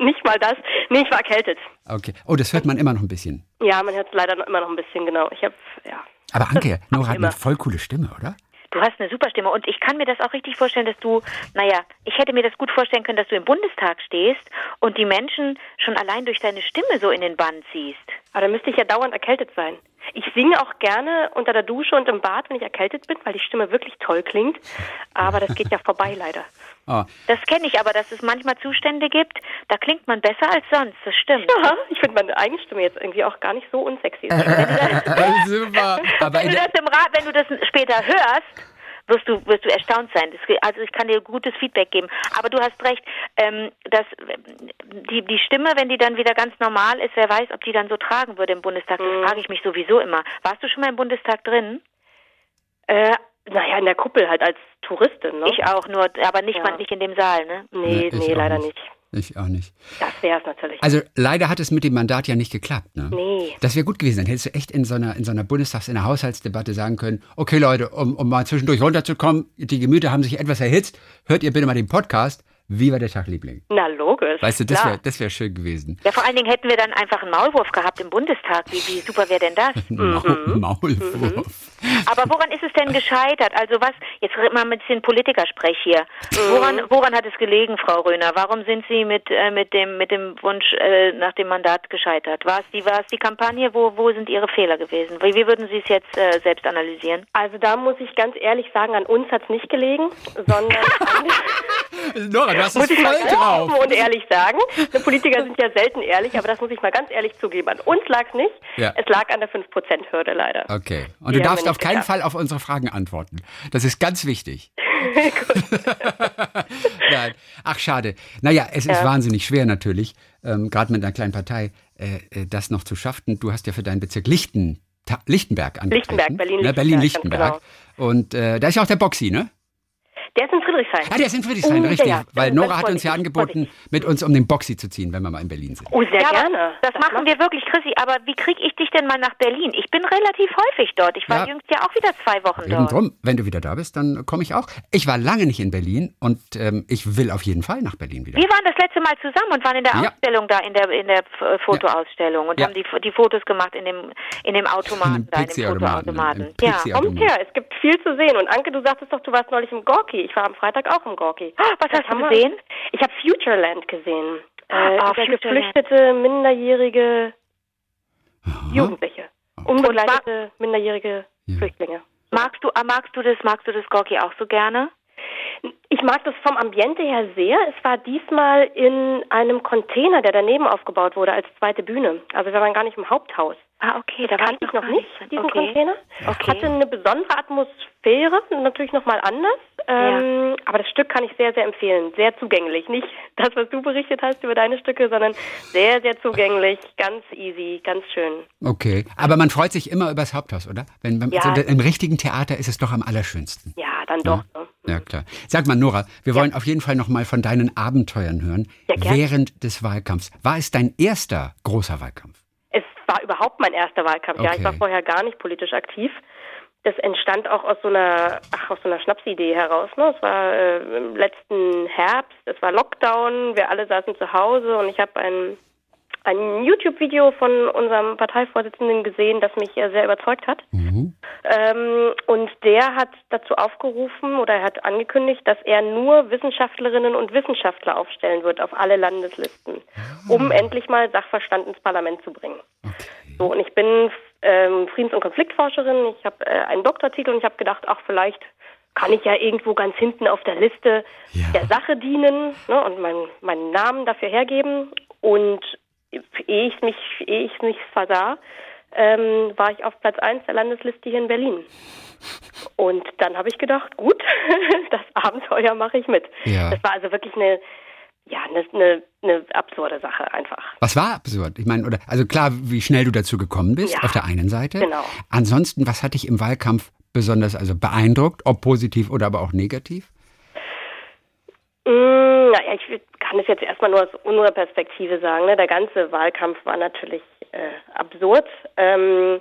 Nicht mal das. Nee, ich war erkältet. Okay. Oh, das hört man immer noch ein bisschen. Ja, man hört es leider noch, immer noch ein bisschen, genau. Ich habe, ja. Aber Anke, Nora hat immer. eine voll coole Stimme, oder? Du hast eine super Stimme und ich kann mir das auch richtig vorstellen, dass du, naja, ich hätte mir das gut vorstellen können, dass du im Bundestag stehst und die Menschen schon allein durch deine Stimme so in den Bann ziehst. Aber dann müsste ich ja dauernd erkältet sein. Ich singe auch gerne unter der Dusche und im Bad, wenn ich erkältet bin, weil die Stimme wirklich toll klingt. Aber das geht ja vorbei leider. Oh, Das kenne ich aber, dass es manchmal Zustände gibt, da klingt man besser als sonst, das stimmt. Ja, ich finde meine eigene Stimme jetzt irgendwie auch gar nicht so unsexy. super. Aber Wenn du das im Rat, wenn du das später hörst, wirst du, wirst du erstaunt sein. Das, also ich kann dir gutes Feedback geben. Aber du hast recht, ähm, dass die, die Stimme, wenn die dann wieder ganz normal ist, wer weiß, ob die dann so tragen würde im Bundestag. Das frage ich mich sowieso immer. Warst du schon mal im Bundestag drin? äh, naja, in der Kuppel halt als Touristin, ne? Ich auch, nur, aber nicht, Ja. mal nicht in dem Saal, ne? nee, ich nee, leider nicht. Ich auch nicht. Das wäre es natürlich. Also leider hat es mit dem Mandat ja nicht geklappt. Ne? Nee. Das wäre gut gewesen. Dann hättest du echt in so einer, in so einer Bundestags-, in einer Haushaltsdebatte sagen können, okay Leute, um, um mal zwischendurch runterzukommen, die Gemüter haben sich etwas erhitzt, hört ihr bitte mal den Podcast, wie war der Tag, Liebling? Na, logisch. Weißt du, das wäre das wär schön gewesen. Ja, vor allen Dingen hätten wir dann einfach einen Maulwurf gehabt im Bundestag. Wie, wie super wäre denn das? Maul, Maulwurf. Aber woran ist es denn gescheitert? Also was, jetzt mal ein bisschen Politikersprech hier. Woran, woran hat es gelegen, Frau Röhner? Warum sind Sie mit, äh, mit, dem, mit dem Wunsch äh, nach dem Mandat gescheitert? War es die, war es die Kampagne? Wo, wo sind Ihre Fehler gewesen? Wie, wie würden Sie es jetzt äh, selbst analysieren? Also da muss ich ganz ehrlich sagen, an uns hat's nicht gelegen, sondern Nora, es muss ich mal voll ganz drauf. offen und ehrlich sagen. Die Politiker sind ja selten ehrlich, aber das muss ich mal ganz ehrlich zugeben. An uns lag's nicht. Ja. Es lag an der 5%-Hürde leider. Okay. Und Die du darfst auf keinen geschafft. Fall auf unsere Fragen antworten. Das ist ganz wichtig. Nein. Ach, schade. Naja, es ist wahnsinnig schwer natürlich, ähm, gerade mit einer kleinen Partei, äh, äh, das noch zu schaffen. Du hast ja für deinen Bezirk Lichten, Ta Lichtenberg angetreten. Lichtenberg, Berlin-Lichtenberg, Ne, Berlin-Lichtenberg. ganz Und äh, da ist ja auch der Boxy, ne? Der ist in Friedrichshain. Ah, der ist in Friedrichshain, Oh, richtig. ja, ja. Weil Nora hat uns ja angeboten, mit uns um den Boxy zu ziehen, wenn wir mal in Berlin sind. Oh, sehr Ja, gerne. Das machen wir wirklich, Chrissy. Aber wie kriege ich dich denn mal nach Berlin? Ich bin relativ häufig dort. Ich war Ja. jüngst ja auch wieder zwei Wochen Eben dort. drum, wenn du wieder da bist, dann komme ich auch. Ich war lange nicht in Berlin und ähm, ich will auf jeden Fall nach Berlin wieder. Wir waren das letzte Mal zusammen und waren in der Ja. Ausstellung da, in der, in der F- Fotoausstellung und Ja. haben die, die Fotos gemacht in dem, in dem Automaten, In dem da, in dem Fotoautomaten. Ja. Kommt her, es gibt viel zu sehen. Und Anke, du sagtest doch, du warst neulich im Gorki. Ich war am Freitag auch im Gorki. Was hast haben du wir- gesehen? Ich habe Futureland gesehen. Äh, Ah, über Futureland. geflüchtete, minderjährige Jugendliche. Und Unbegleitete, minderjährige Ja. Flüchtlinge. Magst du, ah, magst du das, magst du das Gorki auch so gerne? Ich mag das vom Ambiente her sehr. Es war diesmal in einem Container, der daneben aufgebaut wurde als zweite Bühne. Also wir waren gar nicht im Haupthaus. Ah, okay, da war Kannte ich noch nicht, diesen okay. Container. Okay. Hatte eine besondere Atmosphäre, natürlich nochmal anders. Ähm, Aber das Stück kann ich sehr, sehr empfehlen. Sehr zugänglich. Nicht das, was du berichtet hast über deine Stücke, sondern sehr, sehr zugänglich. Ganz easy, ganz schön. Okay, aber man freut sich immer übers Haupthaus, oder? Wenn, wenn, Ja. so, Im richtigen Theater ist es doch am allerschönsten. Ja, dann doch. Ne? Ja, klar. Sag mal, Nora, wir wollen auf jeden Fall noch mal von deinen Abenteuern hören Ja, während des Wahlkampfs. War es dein erster großer Wahlkampf? Es war überhaupt mein erster Wahlkampf. Ja, ich Okay. war vorher gar nicht politisch aktiv. Das entstand auch aus so einer, ach, aus so einer Schnapsidee heraus. Ne? Es war äh, im letzten Herbst, es war Lockdown, wir alle saßen zu Hause und ich habe ein ein YouTube-Video von unserem Parteivorsitzenden gesehen, das mich sehr überzeugt hat. Mhm. Ähm, und der hat dazu aufgerufen oder er hat angekündigt, dass er nur Wissenschaftlerinnen und Wissenschaftler aufstellen wird auf alle Landeslisten, ah. um endlich mal Sachverstand ins Parlament zu bringen. Okay. So, und ich bin ähm, Friedens- und Konfliktforscherin, ich habe äh, einen Doktortitel und ich habe gedacht, ach, vielleicht kann ich ja irgendwo ganz hinten auf der Liste ja. der Sache dienen ne, und mein, meinen Namen dafür hergeben. Und ehe ich mich, ehe ich mich versah, ähm, war ich auf Platz 1 der Landesliste hier in Berlin. Und dann habe ich gedacht, gut, das Abenteuer mache ich mit. Ja. Das war also wirklich eine, ja, eine, eine, eine, absurde Sache einfach. Was war absurd? Ich meine, oder also klar, wie schnell du dazu gekommen bist, ja, auf der einen Seite. Genau. Ansonsten, was hat dich im Wahlkampf besonders also beeindruckt, ob positiv oder aber auch negativ? Mm, naja, ich kann es jetzt erstmal nur aus unserer Perspektive sagen. Ne? Der ganze Wahlkampf war natürlich äh, absurd. Ähm,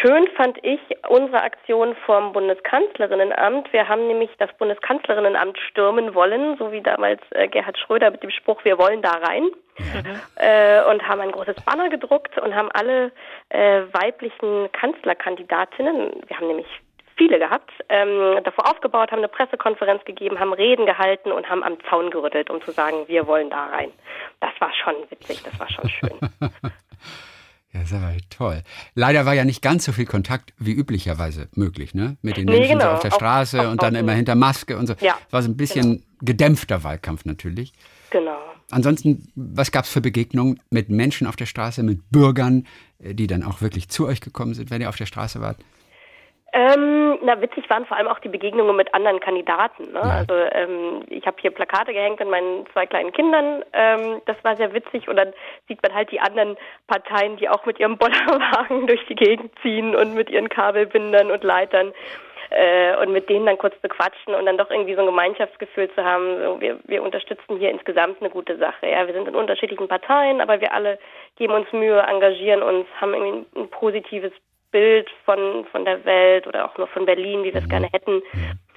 schön fand ich unsere Aktion vom Bundeskanzlerinnenamt. Wir haben nämlich das Bundeskanzlerinnenamt stürmen wollen, so wie damals äh, Gerhard Schröder mit dem Spruch, wir wollen da rein. Mhm. Äh, und haben ein großes Banner gedruckt und haben alle äh, weiblichen Kanzlerkandidatinnen, wir haben nämlich viele gehabt, ähm, davor aufgebaut, haben eine Pressekonferenz gegeben, haben Reden gehalten und haben am Zaun gerüttelt, um zu sagen, wir wollen da rein. Das war schon witzig, das war schon schön. Ja, das war toll. Leider war ja nicht ganz so viel Kontakt wie üblicherweise möglich, ne? Mit den Menschen nee, genau. so auf der Straße auf, und dann immer hinter Maske und so. Ja, war so ein bisschen genau. gedämpfter Wahlkampf natürlich. Genau. Ansonsten, was gab es für Begegnungen mit Menschen auf der Straße, mit Bürgern, äh, die dann auch wirklich zu euch gekommen sind, wenn ihr auf der Straße wart? Ähm, na, witzig waren vor allem auch die Begegnungen mit anderen Kandidaten. Ne? Ja. Also ähm, ich habe hier Plakate gehängt mit meinen zwei kleinen Kindern. Ähm, das war sehr witzig. Und dann sieht man halt die anderen Parteien, die auch mit ihrem Bollerwagen durch die Gegend ziehen und mit ihren Kabelbindern und Leitern äh, und mit denen dann kurz bequatschen und dann doch irgendwie so ein Gemeinschaftsgefühl zu haben. So, wir, wir unterstützen hier insgesamt eine gute Sache. Ja, wir sind in unterschiedlichen Parteien, aber wir alle geben uns Mühe, engagieren uns, haben irgendwie ein positives Bild von, von der Welt oder auch nur von Berlin, wie wir es mhm. gerne hätten.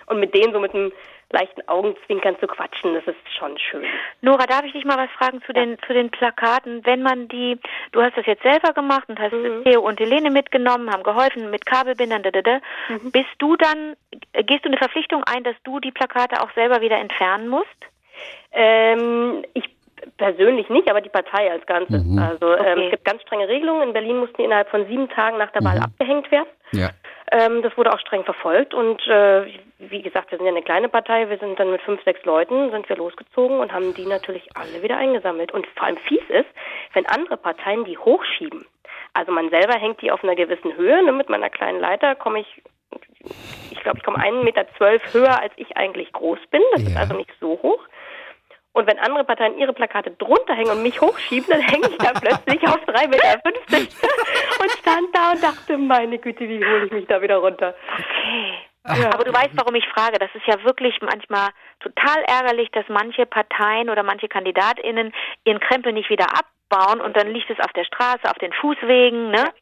Und mit denen so mit einem leichten Augenzwinkern zu quatschen, das ist schon schön. Nora, darf ich dich mal was fragen zu ja. den zu den Plakaten? Wenn man die, du hast das jetzt selber gemacht und hast mhm. Theo und Helene mitgenommen, haben geholfen mit Kabelbindern, da, da, da. Mhm. bist du dann, gehst du eine Verpflichtung ein, dass du die Plakate auch selber wieder entfernen musst? Ähm, ich persönlich nicht, aber die Partei als Ganzes. Mhm. Also ähm, okay. es gibt ganz strenge Regelungen. In Berlin mussten die innerhalb von sieben Tagen nach der Wahl mhm. abgehängt werden. Ja. Ähm, das wurde auch streng verfolgt und äh, wie gesagt, wir sind ja eine kleine Partei. Wir sind dann mit fünf, sechs Leuten sind wir losgezogen und haben die natürlich alle wieder eingesammelt. Und vor allem fies ist, wenn andere Parteien die hochschieben. Also man selber hängt die auf einer gewissen Höhe. Ne? Mit meiner kleinen Leiter komme ich ich glaube, ich komme einen Meter zwölf höher, als ich eigentlich groß bin. Das ja. ist also nicht so hoch. Und wenn andere Parteien ihre Plakate drunter hängen und mich hochschieben, dann hänge ich da plötzlich auf 3,50 Meter und stand da und dachte, meine Güte, wie hole ich mich da wieder runter? Okay. Ja. Aber du weißt, warum ich frage. Das ist ja wirklich manchmal total ärgerlich, dass manche Parteien oder manche KandidatInnen ihren Krempel nicht wieder abbauen und dann liegt es auf der Straße, auf den Fußwegen, ne?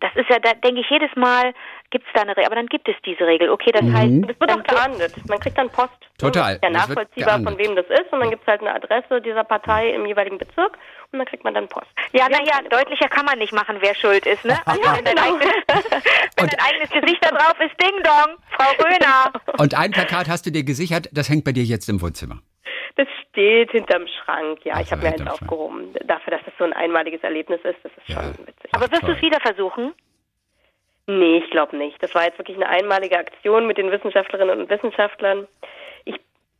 Das ist ja, da denke ich jedes Mal, gibt es da eine Regel, aber dann gibt es diese Regel. Okay, das mhm. heißt, es wird auch geahndet. Man kriegt dann Post. Total. Ja, nachvollziehbar, von wem das ist. Und dann gibt es halt eine Adresse dieser Partei im jeweiligen Bezirk und dann kriegt man dann Post. Ja, naja, deutlicher kann man nicht machen, wer schuld ist, ne? Also, ja, wenn, genau. eigenes, wenn ein eigenes Gesicht da drauf ist, Ding Dong, Frau Röhner. Und ein Plakat hast du dir gesichert, das hängt bei dir jetzt im Wohnzimmer. Das steht hinterm Schrank, ja. Also ich habe mir eins aufgehoben. Dafür, dass das so ein einmaliges Erlebnis ist, das ist ja. schon witzig. Aber wirst du es wieder versuchen? Nee, ich glaube nicht. Das war jetzt wirklich eine einmalige Aktion mit den Wissenschaftlerinnen und Wissenschaftlern. Ich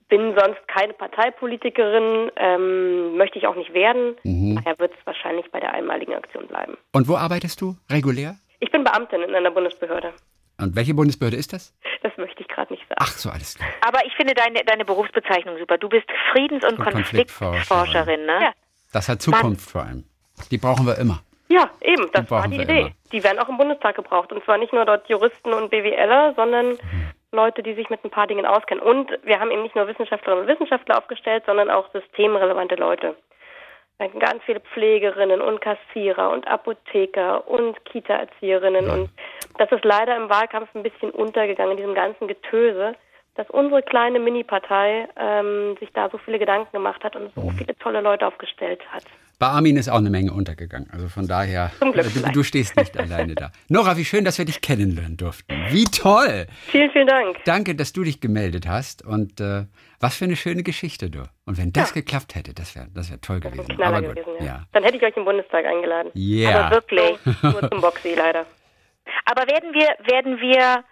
bin sonst keine Parteipolitikerin, ähm, möchte ich auch nicht werden. Mhm. Daher wird es wahrscheinlich bei der einmaligen Aktion bleiben. Und wo arbeitest du regulär? Ich bin Beamtin in einer Bundesbehörde. Und welche Bundesbehörde ist das? Das möchte ich gerade nicht sagen. Ach so, alles klar. Aber ich finde deine, deine Berufsbezeichnung super. Du bist Friedens- und, und Konfliktforscherin, ne? Ja. Das hat Zukunft Mann. vor allem. Die brauchen wir immer. Ja, eben, das war die Idee. Immer. Die werden auch im Bundestag gebraucht. Und zwar nicht nur dort Juristen und BWLer, sondern mhm. Leute, die sich mit ein paar Dingen auskennen. Und wir haben eben nicht nur Wissenschaftlerinnen und Wissenschaftler aufgestellt, sondern auch systemrelevante Leute. Wir hatten ganz viele Pflegerinnen und Kassierer und Apotheker und Kita-Erzieherinnen. Ja. Und das ist leider im Wahlkampf ein bisschen untergegangen, in diesem ganzen Getöse, dass unsere kleine Mini-Partei ähm, sich da so viele Gedanken gemacht hat und so mhm. viele tolle Leute aufgestellt hat. Bei Armin ist auch eine Menge untergegangen. Also von daher, äh, du, du stehst nicht alleine da. Nora, wie schön, dass wir dich kennenlernen durften. Wie toll! Vielen, vielen Dank. Danke, dass du dich gemeldet hast. Und äh, was für eine schöne Geschichte, du. Und wenn das Ja. geklappt hätte, das wäre das wär toll Ein gewesen. Aber gut, gewesen, ja. ja. Dann hätte ich euch im Bundestag eingeladen. Yeah. Aber wirklich. Nur zum Boxy leider. Aber werden wir, werden wir,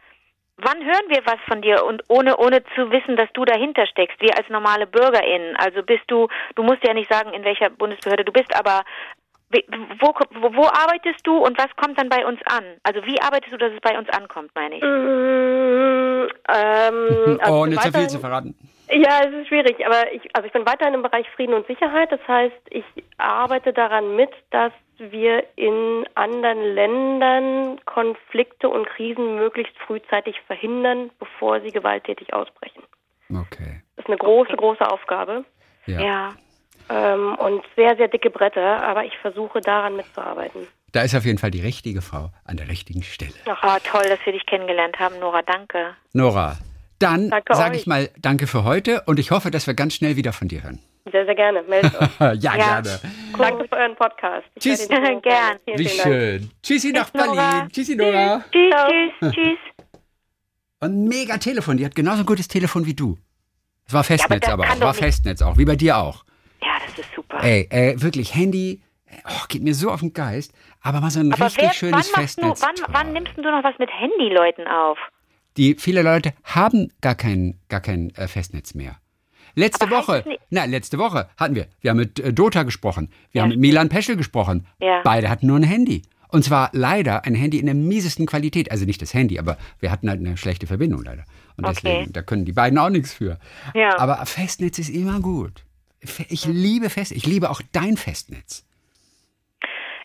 wann hören wir was von dir und ohne, ohne zu wissen, dass du dahinter steckst, wir als normale BürgerInnen? Also bist du, du musst ja nicht sagen, in welcher Bundesbehörde du bist, aber wo, wo, wo arbeitest du und was kommt dann bei uns an? Also wie arbeitest du, dass es bei uns ankommt, meine ich? Mm, ähm, also oh, nicht so viel zu verraten. Ja, es ist schwierig, aber ich, also ich bin weiterhin im Bereich Frieden und Sicherheit. Das heißt, ich arbeite daran mit, dass wir in anderen Ländern Konflikte und Krisen möglichst frühzeitig verhindern, bevor sie gewalttätig ausbrechen. Okay. Das ist eine große, große Aufgabe Ja. Ja. ähm, und sehr, sehr dicke Bretter, aber ich versuche daran mitzuarbeiten. Da ist auf jeden Fall die richtige Frau an der richtigen Stelle. Oh, toll, dass wir dich kennengelernt haben, Nora. Danke. Nora, dann sage ich mal Danke für heute und ich hoffe, dass wir ganz schnell wieder von dir hören. Sehr, sehr gerne. Meldet euch. ja, Ja. gerne. Danke für euren Podcast. Ich Tschüss. werde ihn so- Gern. Vielen, Wie Dank. schön. Tschüssi nach. Berlin. Tschüssi, Nora. Tschüss, tschüss, tschüss. Und mega Telefon. Die hat genauso ein gutes Telefon wie du. Es war Festnetz das aber, kann auch. War Festnetz auch, wie bei dir auch. Ja, das ist super. Ey, äh, wirklich, Handy, oh, geht mir so auf den Geist. Aber mal so ein Aber richtig wer, wann, schönes du, Festnetz. wann, toll. wann nimmst du noch was mit Handyleuten auf? Die viele Leute haben gar kein, gar kein äh, Festnetz mehr. Letzte Aber Woche, na, letzte Woche hatten wir, wir haben mit äh, Dota gesprochen, wir Ja. haben mit Milan Peschel gesprochen. Ja. Beide hatten nur ein Handy. Und zwar leider ein Handy in der miesesten Qualität. Also nicht das Handy, aber wir hatten halt eine schlechte Verbindung leider. Und Okay. deswegen, da können die beiden auch nichts für. Ja. Aber Festnetz ist immer gut. Ich liebe Fest, ich liebe auch dein Festnetz.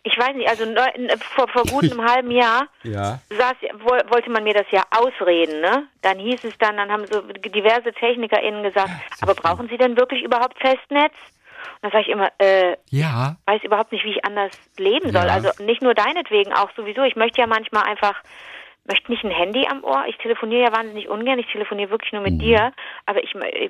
Ich weiß nicht, also neu- n- vor, vor gut einem halben Jahr Ja. saß, woll- wollte man mir das ja ausreden, ne? Dann hieß es dann, dann haben so diverse TechnikerInnen gesagt, aber brauchen Sie denn wirklich überhaupt Festnetz? Und dann sage ich immer, äh, Ja. weiß überhaupt nicht, wie ich anders leben soll. Ja. Also nicht nur deinetwegen, auch sowieso. Ich möchte ja manchmal einfach, möchte nicht ein Handy am Ohr. Ich telefoniere ja wahnsinnig ungern. Ich telefoniere wirklich nur mit Mhm. dir. Aber ich, äh,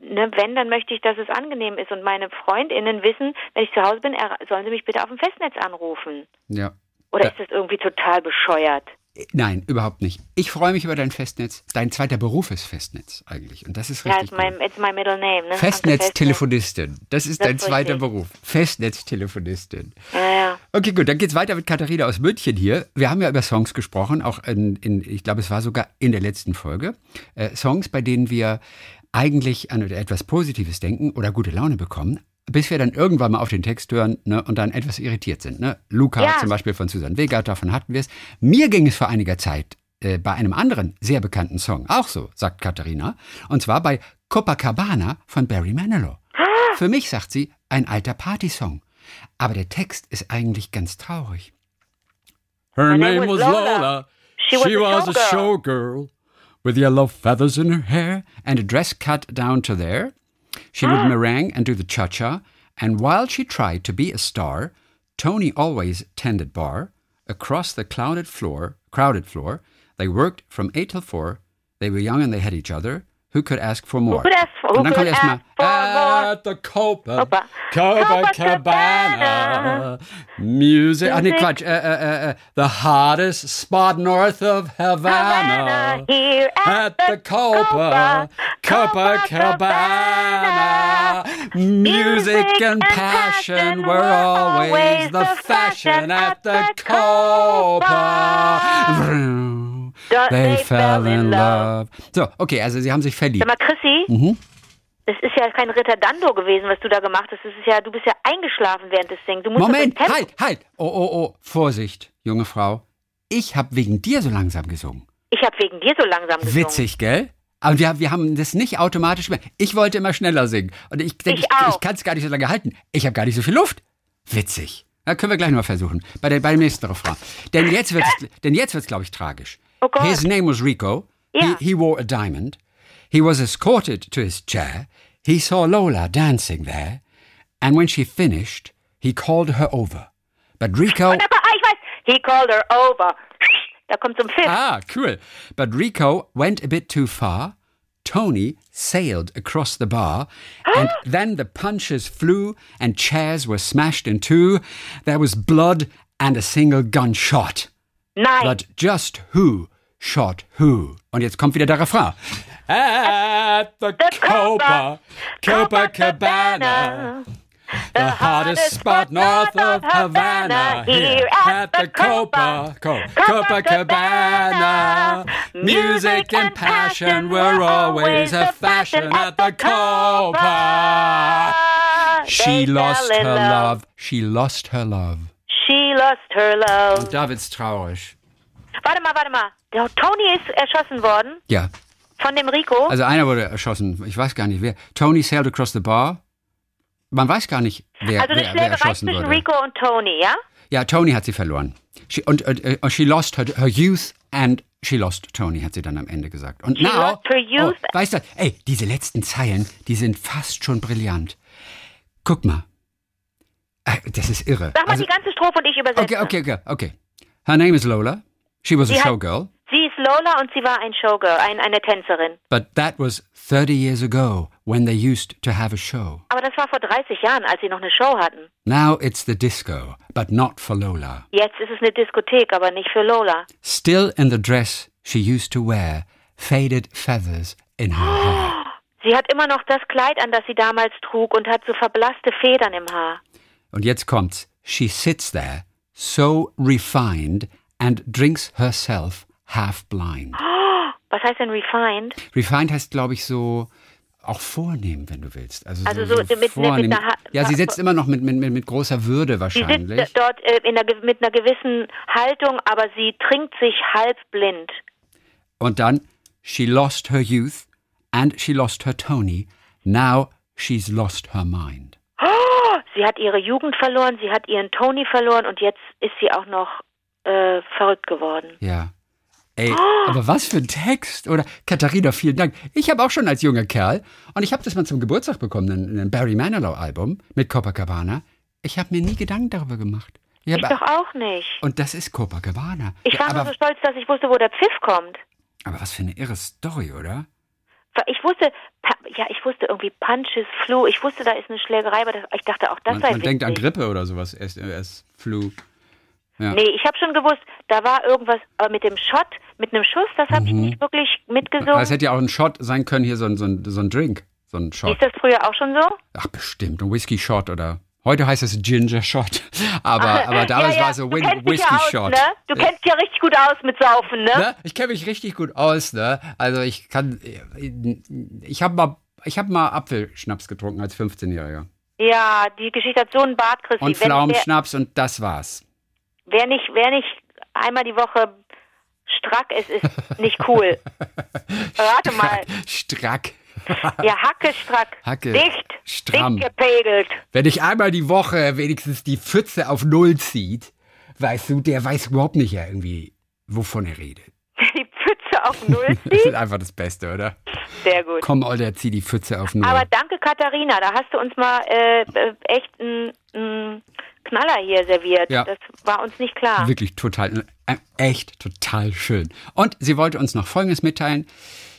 ne, wenn, dann möchte ich, dass es angenehm ist. Und meine FreundInnen wissen, wenn ich zu Hause bin, sollen sie mich bitte auf dem Festnetz anrufen. Ja. Oder ist das irgendwie total bescheuert? Nein, überhaupt nicht. Ich freue mich über dein Festnetz. Dein zweiter Beruf ist Festnetz eigentlich. Und das ist Ja, richtig it's my, it's my middle name. Ne? Festnetztelefonistin. Das ist Das dein zweiter. Beruf. Festnetztelefonistin. Ja, ja. Okay, gut, dann geht's weiter mit Katharina aus München hier. Wir haben ja über Songs gesprochen, auch in, in ich glaube, es war sogar in der letzten Folge. Äh, Songs, bei denen wir eigentlich an etwas Positives denken oder gute Laune bekommen, bis wir dann irgendwann mal auf den Text hören ne, und dann etwas irritiert sind. Ne? Luca Ja. zum Beispiel von Susan Vega, davon hatten wir es. Mir ging es vor einiger Zeit äh, bei einem anderen sehr bekannten Song auch so, sagt Katharina. Und zwar bei Copacabana von Barry Manilow. Für mich, sagt sie, ein alter Partysong. Aber der Text ist eigentlich ganz traurig. Her My name was Lola. She, She was, was a a showgirl with yellow feathers in her hair and a dress cut down to there. She would hmm. meringue and do the cha-cha. And while she tried to be a star, Tony always tended bar. Across the clouded floor, crowded floor, they worked from eight till four. They were young and they had each other. Who could ask for more? could ask for- who could ask for more? at the Copa, Copa- Copacabana. Music. Ach nee, Music. Quatsch. Äh, uh, äh, uh, äh, uh, the hottest spot north of Havana. Havana, here At the Copa, Copacabana. Music and passion were always the fashion at the Copa. Vroom. They fell in love. So, okay, also sie haben sich verliebt. Sag mal, Chrissy, Mhm. das ist ja kein Ritardando gewesen, was du da gemacht hast. Das ist ja, du bist ja eingeschlafen während des Singen. Du musst Moment, halt, halt. Oh, oh, oh, Vorsicht, junge Frau. Ich habe wegen dir so langsam gesungen. Ich habe wegen dir so langsam gesungen. Witzig, gell? Aber wir, wir haben das nicht automatisch mehr. Ich wollte immer schneller singen. Und ich denke, Ich ich, ich kann es gar nicht so lange halten. Ich habe gar nicht so viel Luft. Witzig. Da können wir gleich mal versuchen. Bei, der, bei dem nächsten Refrain. Denn jetzt wird es, glaube ich, tragisch. Oh Gott. His name was Rico. Ja. He, he wore a diamond. He was escorted to his chair. He saw Lola dancing there. And when she finished, he called her over. But Rico. He called her over. Da kommt zum Pfiff. Ah, cool. But Rico went a bit too far. Tony sailed across the bar, and then the punches flew and chairs were smashed in two. There was blood and a single gunshot. Nein. But just who shot who? Und jetzt kommt wieder der Refrain. At the Copa, Copacabana. The hottest spot north of Havana, here at the Copa, Co- Copacabana. Music and passion were always a fashion at the Copa. She lost her love. She lost her love. Lost her love. Und da wird's traurig. Warte mal, warte mal. Der Tony ist erschossen worden Ja, von dem Rico. also einer wurde erschossen. Ich weiß gar nicht wer. Tony sailed across the bar. Man weiß gar nicht, wer, Also wer, wer erschossen zwischen wurde. Rico und Tony, ja? Ja, Tony hat sie verloren. She, und äh, she lost her, her youth and she lost Tony, hat sie dann am Ende gesagt. Und She now, lost her youth- Oh, weißt du, ey, diese letzten Zeilen, die sind fast schon brillant. Guck mal. Äh, Das ist irre. Sag mal Also- die ganze Strophe und ich übersetze. okay, okay, okay, okay. Her name is Lola. She was a Sie hat- showgirl. Sie ist Lola und sie war ein Showgirl, ein, eine Tänzerin. But that was 30 years ago when they used to have a show. Aber das war vor 30 Jahren, als sie noch eine Show hatten. Now it's the disco, but not for Lola. Jetzt ist es eine Diskothek, aber nicht für Lola. Still in the dress she used to wear, faded feathers in her hair. Sie hat immer noch das Kleid an, das sie damals trug und hat so verblasste Federn im Haar. Und jetzt kommt's. She sits there, so refined, and drinks herself half blind. Was heißt denn refined? Refined heißt, glaube ich, so auch vornehm, wenn du willst. Also, Also so mit- mit vornehm. einer ja, sie sitzt immer noch mit, mit, mit, mit großer Würde Sie wahrscheinlich. sitzt dort äh, in einer, mit einer gewissen Haltung, aber sie trinkt sich halb blind. Und dann, she lost her youth and she lost her Tony. Now she's lost her mind. Sie hat ihre Jugend verloren, sie hat ihren Tony verloren und jetzt ist sie auch noch äh, verrückt geworden. Ja. Ey, aber was für ein Text, oder? Katharina, vielen Dank. Ich habe auch schon als junger Kerl, und ich habe das mal zum Geburtstag bekommen, ein, Barry Manilow-Album mit Copacabana. Ich habe mir nie Gedanken darüber gemacht. Ich Ich doch auch nicht. und das ist Copacabana. Ich ja, war nur aber, so stolz, dass ich wusste, wo der Pfiff kommt. aber was für eine irre Story, oder? Ich wusste, ja, ich wusste irgendwie Punches, Flu. Ich wusste, da ist eine Schlägerei, aber ich dachte auch, das Man, sei man denkt an. Grippe oder sowas, erst, erst Flu. Ja. Nee, ich habe schon gewusst, da war irgendwas, aber mit dem Shot, mit einem Schuss, das habe ich Mhm. nicht wirklich mitgesungen. Aber Es hätte ja auch ein Shot sein können, hier so ein, so ein, so ein Drink, so ein Shot. Ist das früher auch schon so? Ach, bestimmt, ein Whisky-Shot oder. Heute heißt es Ginger-Shot. Aber, aber damals ja, ja. war es so Win- ja aus, Whisky-Shot. ne? Du kennst dich ja richtig gut aus mit Saufen, ne? Ne? Ich kenne mich richtig gut aus, ne? Also ich kann, ich habe mal, ich habe mal Apfelschnaps getrunken als 15-Jähriger Ja, die Geschichte hat so einen Bart, Christi. und Pflaumenschnaps und das war's. wer, nicht, wer nicht einmal die Woche strack ist, ist nicht cool. Rate mal. Strack. Ja, Hacke strack. Hacke Dicht. stramm. Dicht gepegelt. Wenn ich einmal die Woche wenigstens die Pfütze auf Null zieht, weißt du, der weiß überhaupt nicht ja irgendwie, wovon er redet. Die Pfütze auf Null Das ist zieht. einfach das Beste, oder? Sehr gut. Komm, Alter, zieh die Pfütze auf Null. Aber danke, Katharina. Da hast du uns mal äh, äh, echt einen Knaller hier serviert. Ja. Das war uns nicht klar. Wirklich total, echt total schön. Und sie wollte uns noch Folgendes mitteilen.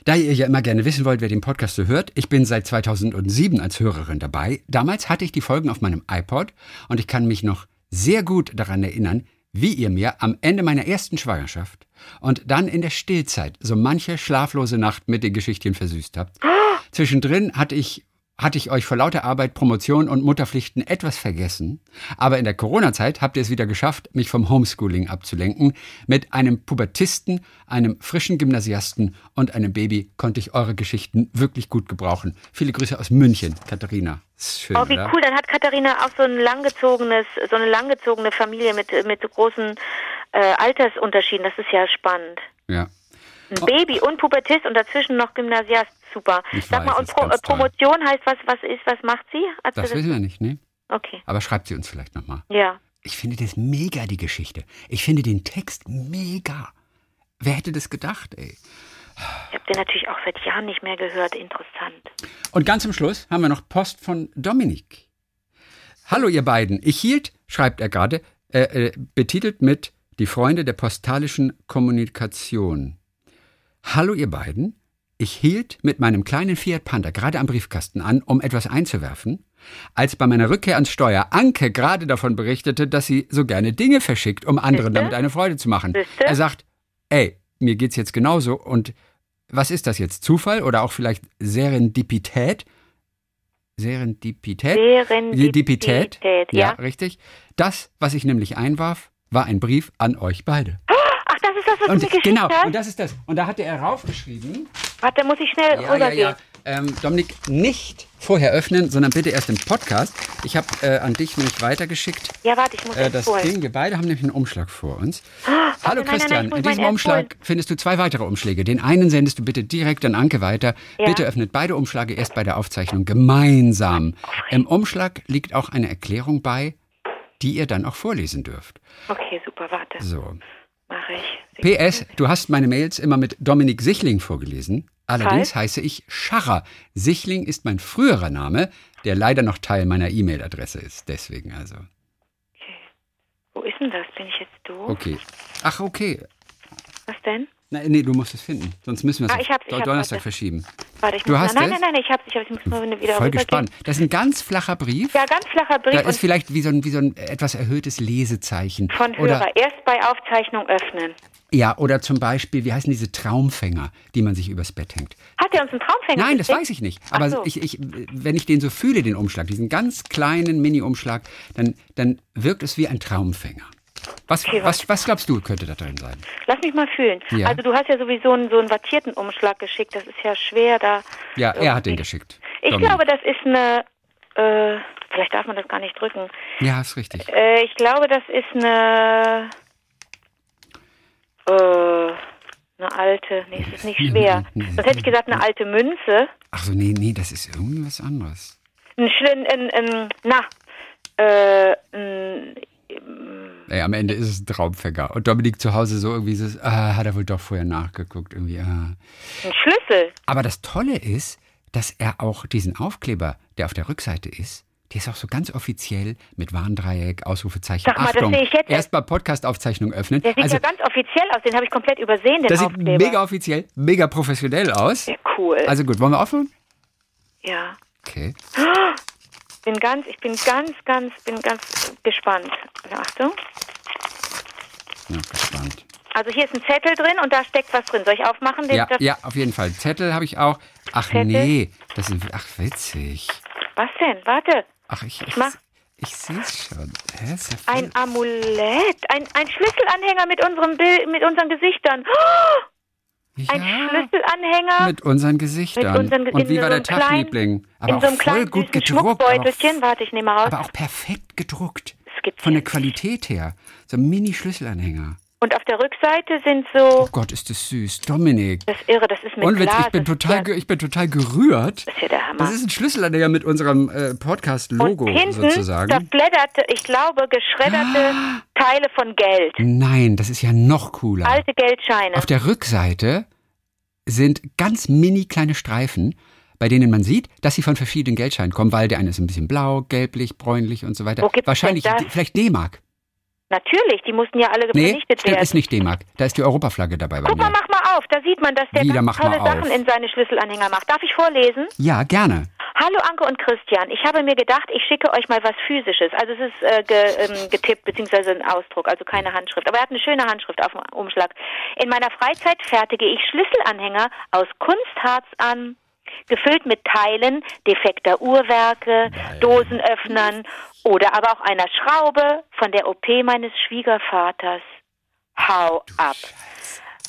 Da ihr ja immer gerne wissen wollt, wer den Podcast so hört, ich bin seit 2007 als Hörerin dabei. Damals hatte ich die Folgen auf meinem iPod und ich kann mich noch sehr gut daran erinnern, wie ihr mir am Ende meiner ersten Schwangerschaft und dann in der Stillzeit so manche schlaflose Nacht mit den Geschichten versüßt habt. Zwischendrin hatte ich hatte ich euch vor lauter Arbeit, Promotion und Mutterpflichten etwas vergessen. Aber in der Corona-Zeit habt ihr es wieder geschafft, mich vom Homeschooling abzulenken. Mit einem Pubertisten, einem frischen Gymnasiasten und einem Baby konnte ich eure Geschichten wirklich gut gebrauchen. Viele Grüße aus München, Katharina. Schön, Oh, wie oder? cool. Dann hat Katharina auch so ein langgezogenes, so eine langgezogene Familie mit, mit so großen äh, Altersunterschieden. Das ist ja spannend. Ja. Ein Baby und Pubertist und dazwischen noch Gymnasiast. Super. Ich Sag mal, das und Pro äh, Promotion heißt, was, was ist, was macht sie? Hat sie Das wissen wir nicht, ne? Okay. Aber schreibt sie uns vielleicht nochmal. Ja. Ich finde das mega, die Geschichte. Ich finde den Text mega. Wer hätte das gedacht, ey? Ich habe den natürlich auch seit Jahren nicht mehr gehört. Interessant. Und ganz zum Schluss haben wir noch Post von Dominik. Hallo ihr beiden. Ich hielt, schreibt er gerade, äh, äh, betitelt mit Die Freunde der postalischen Kommunikation. Hallo ihr beiden. Ich hielt mit meinem kleinen Fiat Panda gerade am Briefkasten an, um etwas einzuwerfen, als bei meiner Rückkehr ans Steuer Anke gerade davon berichtete, dass sie so gerne Dinge verschickt, um anderen Siehste? damit eine Freude zu machen. Siehste? Er sagt, ey, mir geht's jetzt genauso und was ist das jetzt? Zufall oder auch vielleicht Serendipität? Serendipität? Serendipität, ja. richtig. Das, was ich nämlich einwarf, war ein Brief an euch beide. Ach, das ist das, was Und du mir geschickt genau, hast? und das ist das. Und da hatte er raufgeschrieben, Warte, muss ich schnell ja, ja, rübergehen. ja. Ähm, Dominik, nicht vorher öffnen, sondern bitte erst im Podcast. Ich habe äh, an dich nämlich weitergeschickt. Ja, warte, ich muss Äh, das holen. Ding, wir beide haben nämlich einen Umschlag vor uns. warte, Hallo nein, nein, nein, Christian, ich muss in diesem Umschlag findest du zwei weitere Umschläge. Den einen sendest du bitte direkt an Anke weiter. Ja. Bitte öffnet beide Umschläge erst bei der Aufzeichnung gemeinsam. Im Umschlag liegt auch eine Erklärung bei, die ihr dann auch vorlesen dürft. Okay, super, warte. So. Mache ich. PS, du hast meine Mails immer mit Dominik Sichling vorgelesen. Allerdings heiße ich Scharrer. Sichling ist mein früherer Name, der leider noch Teil meiner E-Mail-Adresse ist. Deswegen also. Wo ist denn das? Bin ich jetzt doof? Okay. Ach, okay. Was denn? Nein, nee, du musst es finden. Sonst müssen wir es Ah, ich hab's, ich hab's, Donnerstag warte. verschieben. Warte, ich Du hast nein, es? nein, nein, ich hab's, ich hab's, ich muss nur wieder Voll gespannt. Das ist ein ganz flacher Brief. Ja, ganz flacher Brief Da ist vielleicht wie so ein, wie so ein etwas erhöhtes Lesezeichen. von Oder, Hörer. Erst bei Aufzeichnung öffnen. ja, oder zum Beispiel, wie heißen diese Traumfänger, die man sich übers Bett hängt? Hat er uns einen Traumfänger Nein, das weiß ich nicht. Aber so. ich, ich, wenn ich den so fühle, den Umschlag, diesen ganz kleinen Mini-Umschlag, dann, dann wirkt es wie ein Traumfänger. Was, Okay, was, was glaubst du, könnte da drin sein? Lass mich mal fühlen. Ja. Also du hast ja sowieso einen, so einen wattierten Umschlag geschickt. Das ist ja schwer da. Ja, er hat den geschickt. Ich Dominik. glaube, das ist eine. Äh, vielleicht darf man das gar nicht drücken. Ja, ist richtig. Äh, ich glaube, das ist eine. Äh, eine alte. Nee, es ist nicht schwer. Sonst hätte ich gesagt, eine alte Münze. Ach so, nee, nee, das ist irgendwie was anderes. Ein, ein, na. Äh, ein, Ey, am Ende ist es ein Traumfänger. Und Dominik zu Hause so irgendwie so, ah, hat er wohl doch vorher nachgeguckt. Irgendwie, ah. ein Schlüssel. Aber das Tolle ist, dass er auch diesen Aufkleber, der auf der Rückseite ist, der ist auch so ganz offiziell mit Warndreieck, Ausrufezeichen. Sag mal, das Achtung, sehe ich jetzt erst mal Podcast-Aufzeichnung öffnen. Der sieht also, ja ganz offiziell aus. Den habe ich komplett übersehen, den das sieht Aufkleber. mega offiziell, mega professionell aus. Ja, cool. Also gut, wollen wir aufhören? ja. Okay. Bin ganz, ich bin ganz, ganz, bin ganz gespannt. Achtung. Ja, gespannt. Also hier ist ein Zettel drin und da steckt was drin. Soll ich aufmachen? Den, Ja, ja, auf jeden Fall. Zettel habe ich auch. Ach Zettel? nee, das sind, ach witzig. Was denn? Warte. Ach, ich, ich, mach- ich sehe es schon. Hä, ja Ein Amulett. Ein, ein Schlüsselanhänger mit unserem Bild, mit unseren Gesichtern. Oh, ein ja, Schlüsselanhänger mit unseren Gesichtern. mit unseren Und wie war so der einem Tag, kleinen- Liebling? Aber in auch so einem voll kleinen gut gedruckt. Aber auch. Warte, ich nehme raus. aber auch perfekt gedruckt. Von der Qualität her. So ein Mini-Schlüsselanhänger. Und auf der Rückseite sind so, Oh Gott, ist das süß. Dominik. das ist irre, das ist mit Und Glas. ich bin total, ja, ich bin total gerührt. das ist ja der Hammer. Das ist ein Schlüsselanhänger mit unserem äh, Podcast-Logo und hinten sozusagen. zerblätterte, ich glaube, geschredderte Teile von Geld. Nein, das ist ja noch cooler. Alte Geldscheine. Auf der Rückseite sind ganz mini kleine Streifen, bei denen man sieht, dass sie von verschiedenen Geldscheinen kommen, weil der eine ist ein bisschen blau, gelblich, bräunlich und so weiter. Wahrscheinlich vielleicht D-Mark. Natürlich, die mussten ja alle Nee, vernichtet stimmt, werden. ist nicht D-Mark. Da ist die Europaflagge dabei bei Guck mal, mir. mach mal auf, da sieht man, dass der Wieder ganz tolle Sachen in seine Schlüsselanhänger macht. Darf ich vorlesen? Ja, gerne. Hallo Anke und Christian, ich habe mir gedacht, ich schicke euch mal was Physisches. Also es ist äh, ge, ähm, getippt, beziehungsweise ein Ausdruck, also keine Handschrift. Aber er hat eine schöne Handschrift auf dem Umschlag. In meiner Freizeit fertige ich Schlüsselanhänger aus Kunstharz an, gefüllt mit Teilen defekter Uhrwerke, Dosenöffnern oder aber auch einer Schraube von der OP meines Schwiegervaters. Hau ab.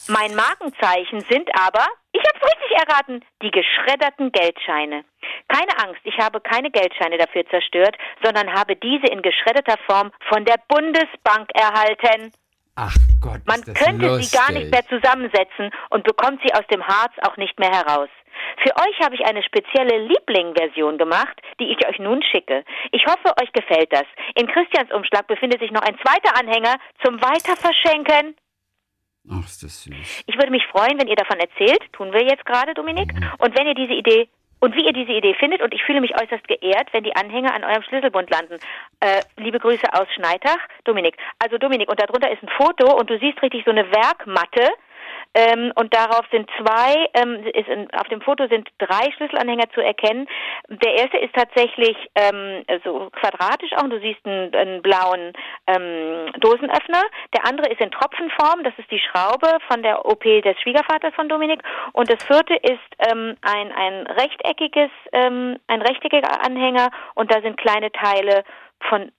Mein Markenzeichen sind aber, ich hab's richtig erraten, die geschredderten Geldscheine. Keine Angst, ich habe keine Geldscheine dafür zerstört, sondern habe diese in geschredderter Form von der Bundesbank erhalten. Ach Gott, Man könnte lustig. sie gar nicht mehr zusammensetzen und bekommt sie aus dem Harz auch nicht mehr heraus. Für euch habe ich eine spezielle Liebling-Version gemacht, die ich euch nun schicke. Ich hoffe, euch gefällt das. In Christians Umschlag befindet sich noch ein zweiter Anhänger zum Weiterverschenken. Ach, ist das süß. Ich würde mich freuen, wenn ihr davon erzählt. Tun wir jetzt gerade, Dominik. Und wenn ihr diese Idee und wie ihr diese Idee findet, und ich fühle mich äußerst geehrt, wenn die Anhänger an eurem Schlüsselbund landen. Äh, liebe Grüße aus Schneitach, Dominik. Also Dominik, und darunter ist ein Foto und du siehst richtig so eine Werkmatte Ähm, und darauf sind zwei, ähm, ist in, auf dem Foto sind drei Schlüsselanhänger zu erkennen. Der erste ist tatsächlich ähm, so quadratisch auch. Und du siehst einen, einen blauen ähm, Dosenöffner. Der andere ist in Tropfenform. Das ist die Schraube von der OP des Schwiegervaters von Dominik. Und das vierte ist ähm, ein, ein rechteckiges, ähm, ein rechteckiger Anhänger. Und da sind kleine Teile von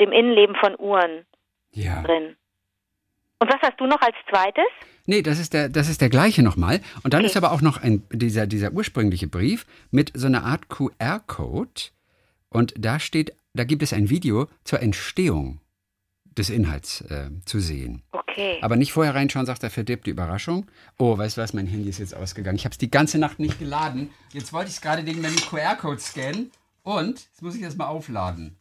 dem Innenleben von Uhren Ja. drin. Und was hast du noch als zweites? Nee, das ist der, das ist der gleiche nochmal. Und dann Okay. ist aber auch noch ein, dieser, dieser ursprüngliche Brief mit so einer Art QR-Code. Und da steht, da gibt es ein Video zur Entstehung des Inhalts äh, zu sehen. Okay. Aber nicht vorher reinschauen, sagt er, verdirbte Überraschung. Oh, weißt du was, mein Handy ist jetzt ausgegangen. Ich habe es die ganze Nacht nicht geladen. Jetzt wollte ich es gerade wegen dem QR-Code scannen. Und jetzt muss ich das mal aufladen.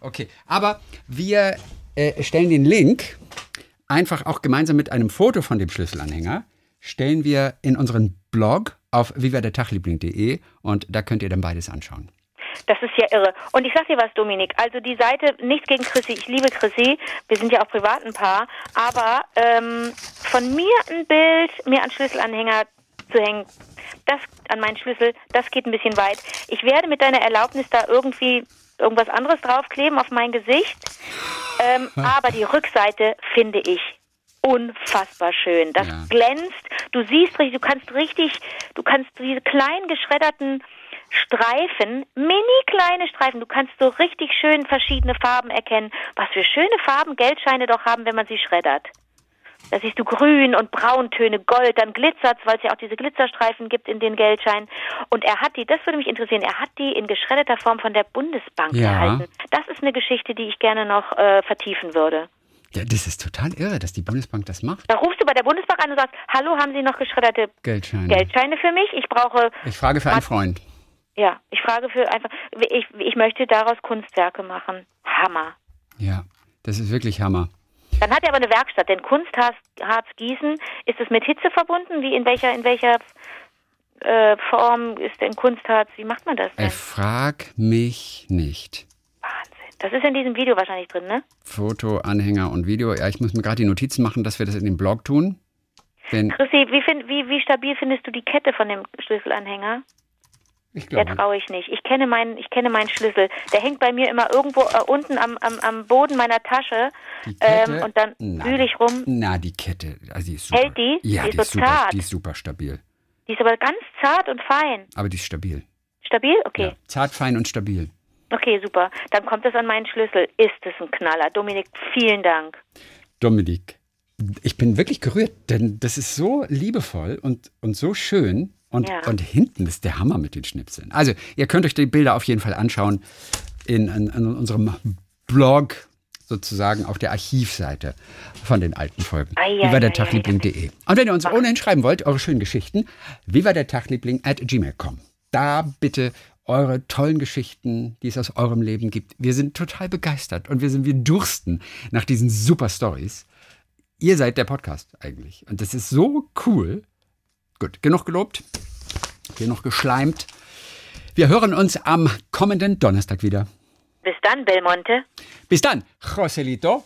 Okay, aber wir äh, stellen den Link einfach auch gemeinsam mit einem Foto von dem Schlüsselanhänger, stellen wir in unseren Blog auf vivadertagliebling.de und da könnt ihr dann beides anschauen. Das ist ja irre. Und ich sag dir was, Dominik. Also die Seite, nichts gegen Chrissy. Ich liebe Chrissy. Wir sind ja auch privat ein Paar. Aber ähm, von mir ein Bild, mir an Schlüsselanhänger zu hängen, das an meinen Schlüssel, das geht ein bisschen weit. Ich werde mit deiner Erlaubnis da irgendwie irgendwas anderes draufkleben auf mein Gesicht. Ähm, aber die Rückseite finde ich unfassbar schön. Das Ja. glänzt. Du siehst richtig, du kannst richtig, du kannst diese kleinen geschredderten Streifen, mini kleine Streifen, du kannst so richtig schön verschiedene Farben erkennen. Was für schöne Farben Geldscheine doch haben, wenn man sie schreddert. Da siehst du Grün und Brauntöne, Gold, dann glitzert's, weil es ja auch diese Glitzerstreifen gibt in den Geldscheinen. Und er hat die, das würde mich interessieren, er hat die in geschredderter Form von der Bundesbank Ja. erhalten. Das ist eine Geschichte, die ich gerne noch äh, vertiefen würde. Ja, das ist total irre, dass die Bundesbank das macht. Da rufst du bei der Bundesbank an und sagst, hallo, haben Sie noch geschredderte Geldscheine. Geldscheine für mich? Ich brauche, Ich frage für einen Freund. ja, ich frage für einfach, ich, ich möchte daraus Kunstwerke machen. Hammer. Ja, das ist wirklich Hammer. Dann hat er aber eine Werkstatt, denn Kunstharz Harz gießen, ist es mit Hitze verbunden? Wie in welcher, in welcher äh, Form ist denn Kunstharz? Wie macht man das Ey, denn? frag mich nicht. Wahnsinn. Das ist in diesem Video wahrscheinlich drin, ne? Foto, Anhänger und Video. Ja, ich muss mir gerade die Notizen machen, dass wir das in den Blog tun. Chrissy, wie, find, wie, wie stabil findest du die Kette von dem Schlüsselanhänger? Ich Der glaube, traue ich nicht. Ich kenne meinen, ich kenne meinen Schlüssel. Der hängt bei mir immer irgendwo äh, unten am, am, am Boden meiner Tasche. die Kette, Ähm, und dann wühle ich rum. Na, die Kette, also die ist super. Hält die? Ja, Die die, ist ist so super, zart. die ist super stabil. Die ist aber ganz zart und fein. Aber die ist stabil. Stabil? Okay. Ja, zart, fein und stabil. Okay, super. Dann kommt es an meinen Schlüssel. Ist es ein Knaller? Dominik, vielen Dank. Dominik, ich bin wirklich gerührt, denn das ist so liebevoll und, und so schön. Und, Ja. und hinten ist der Hammer mit den Schnipseln. Also, ihr könnt euch die Bilder auf jeden Fall anschauen in, in, in unserem Blog, sozusagen auf der Archivseite von den alten Folgen. Ei, ei, Viva der Tagliebling.de. Und wenn ihr uns ohnehin schreiben wollt, eure schönen Geschichten, viva der Tagliebling at gmail.com. Da bitte eure tollen Geschichten, die es aus eurem Leben gibt. Wir sind total begeistert und wir sind, wir dursten nach diesen super Stories. Ihr seid der Podcast eigentlich. Und das ist so cool. Gut, genug gelobt, genug geschleimt. Wir hören uns am kommenden Donnerstag wieder. Bis dann, Belmonte. Bis dann, Joselito.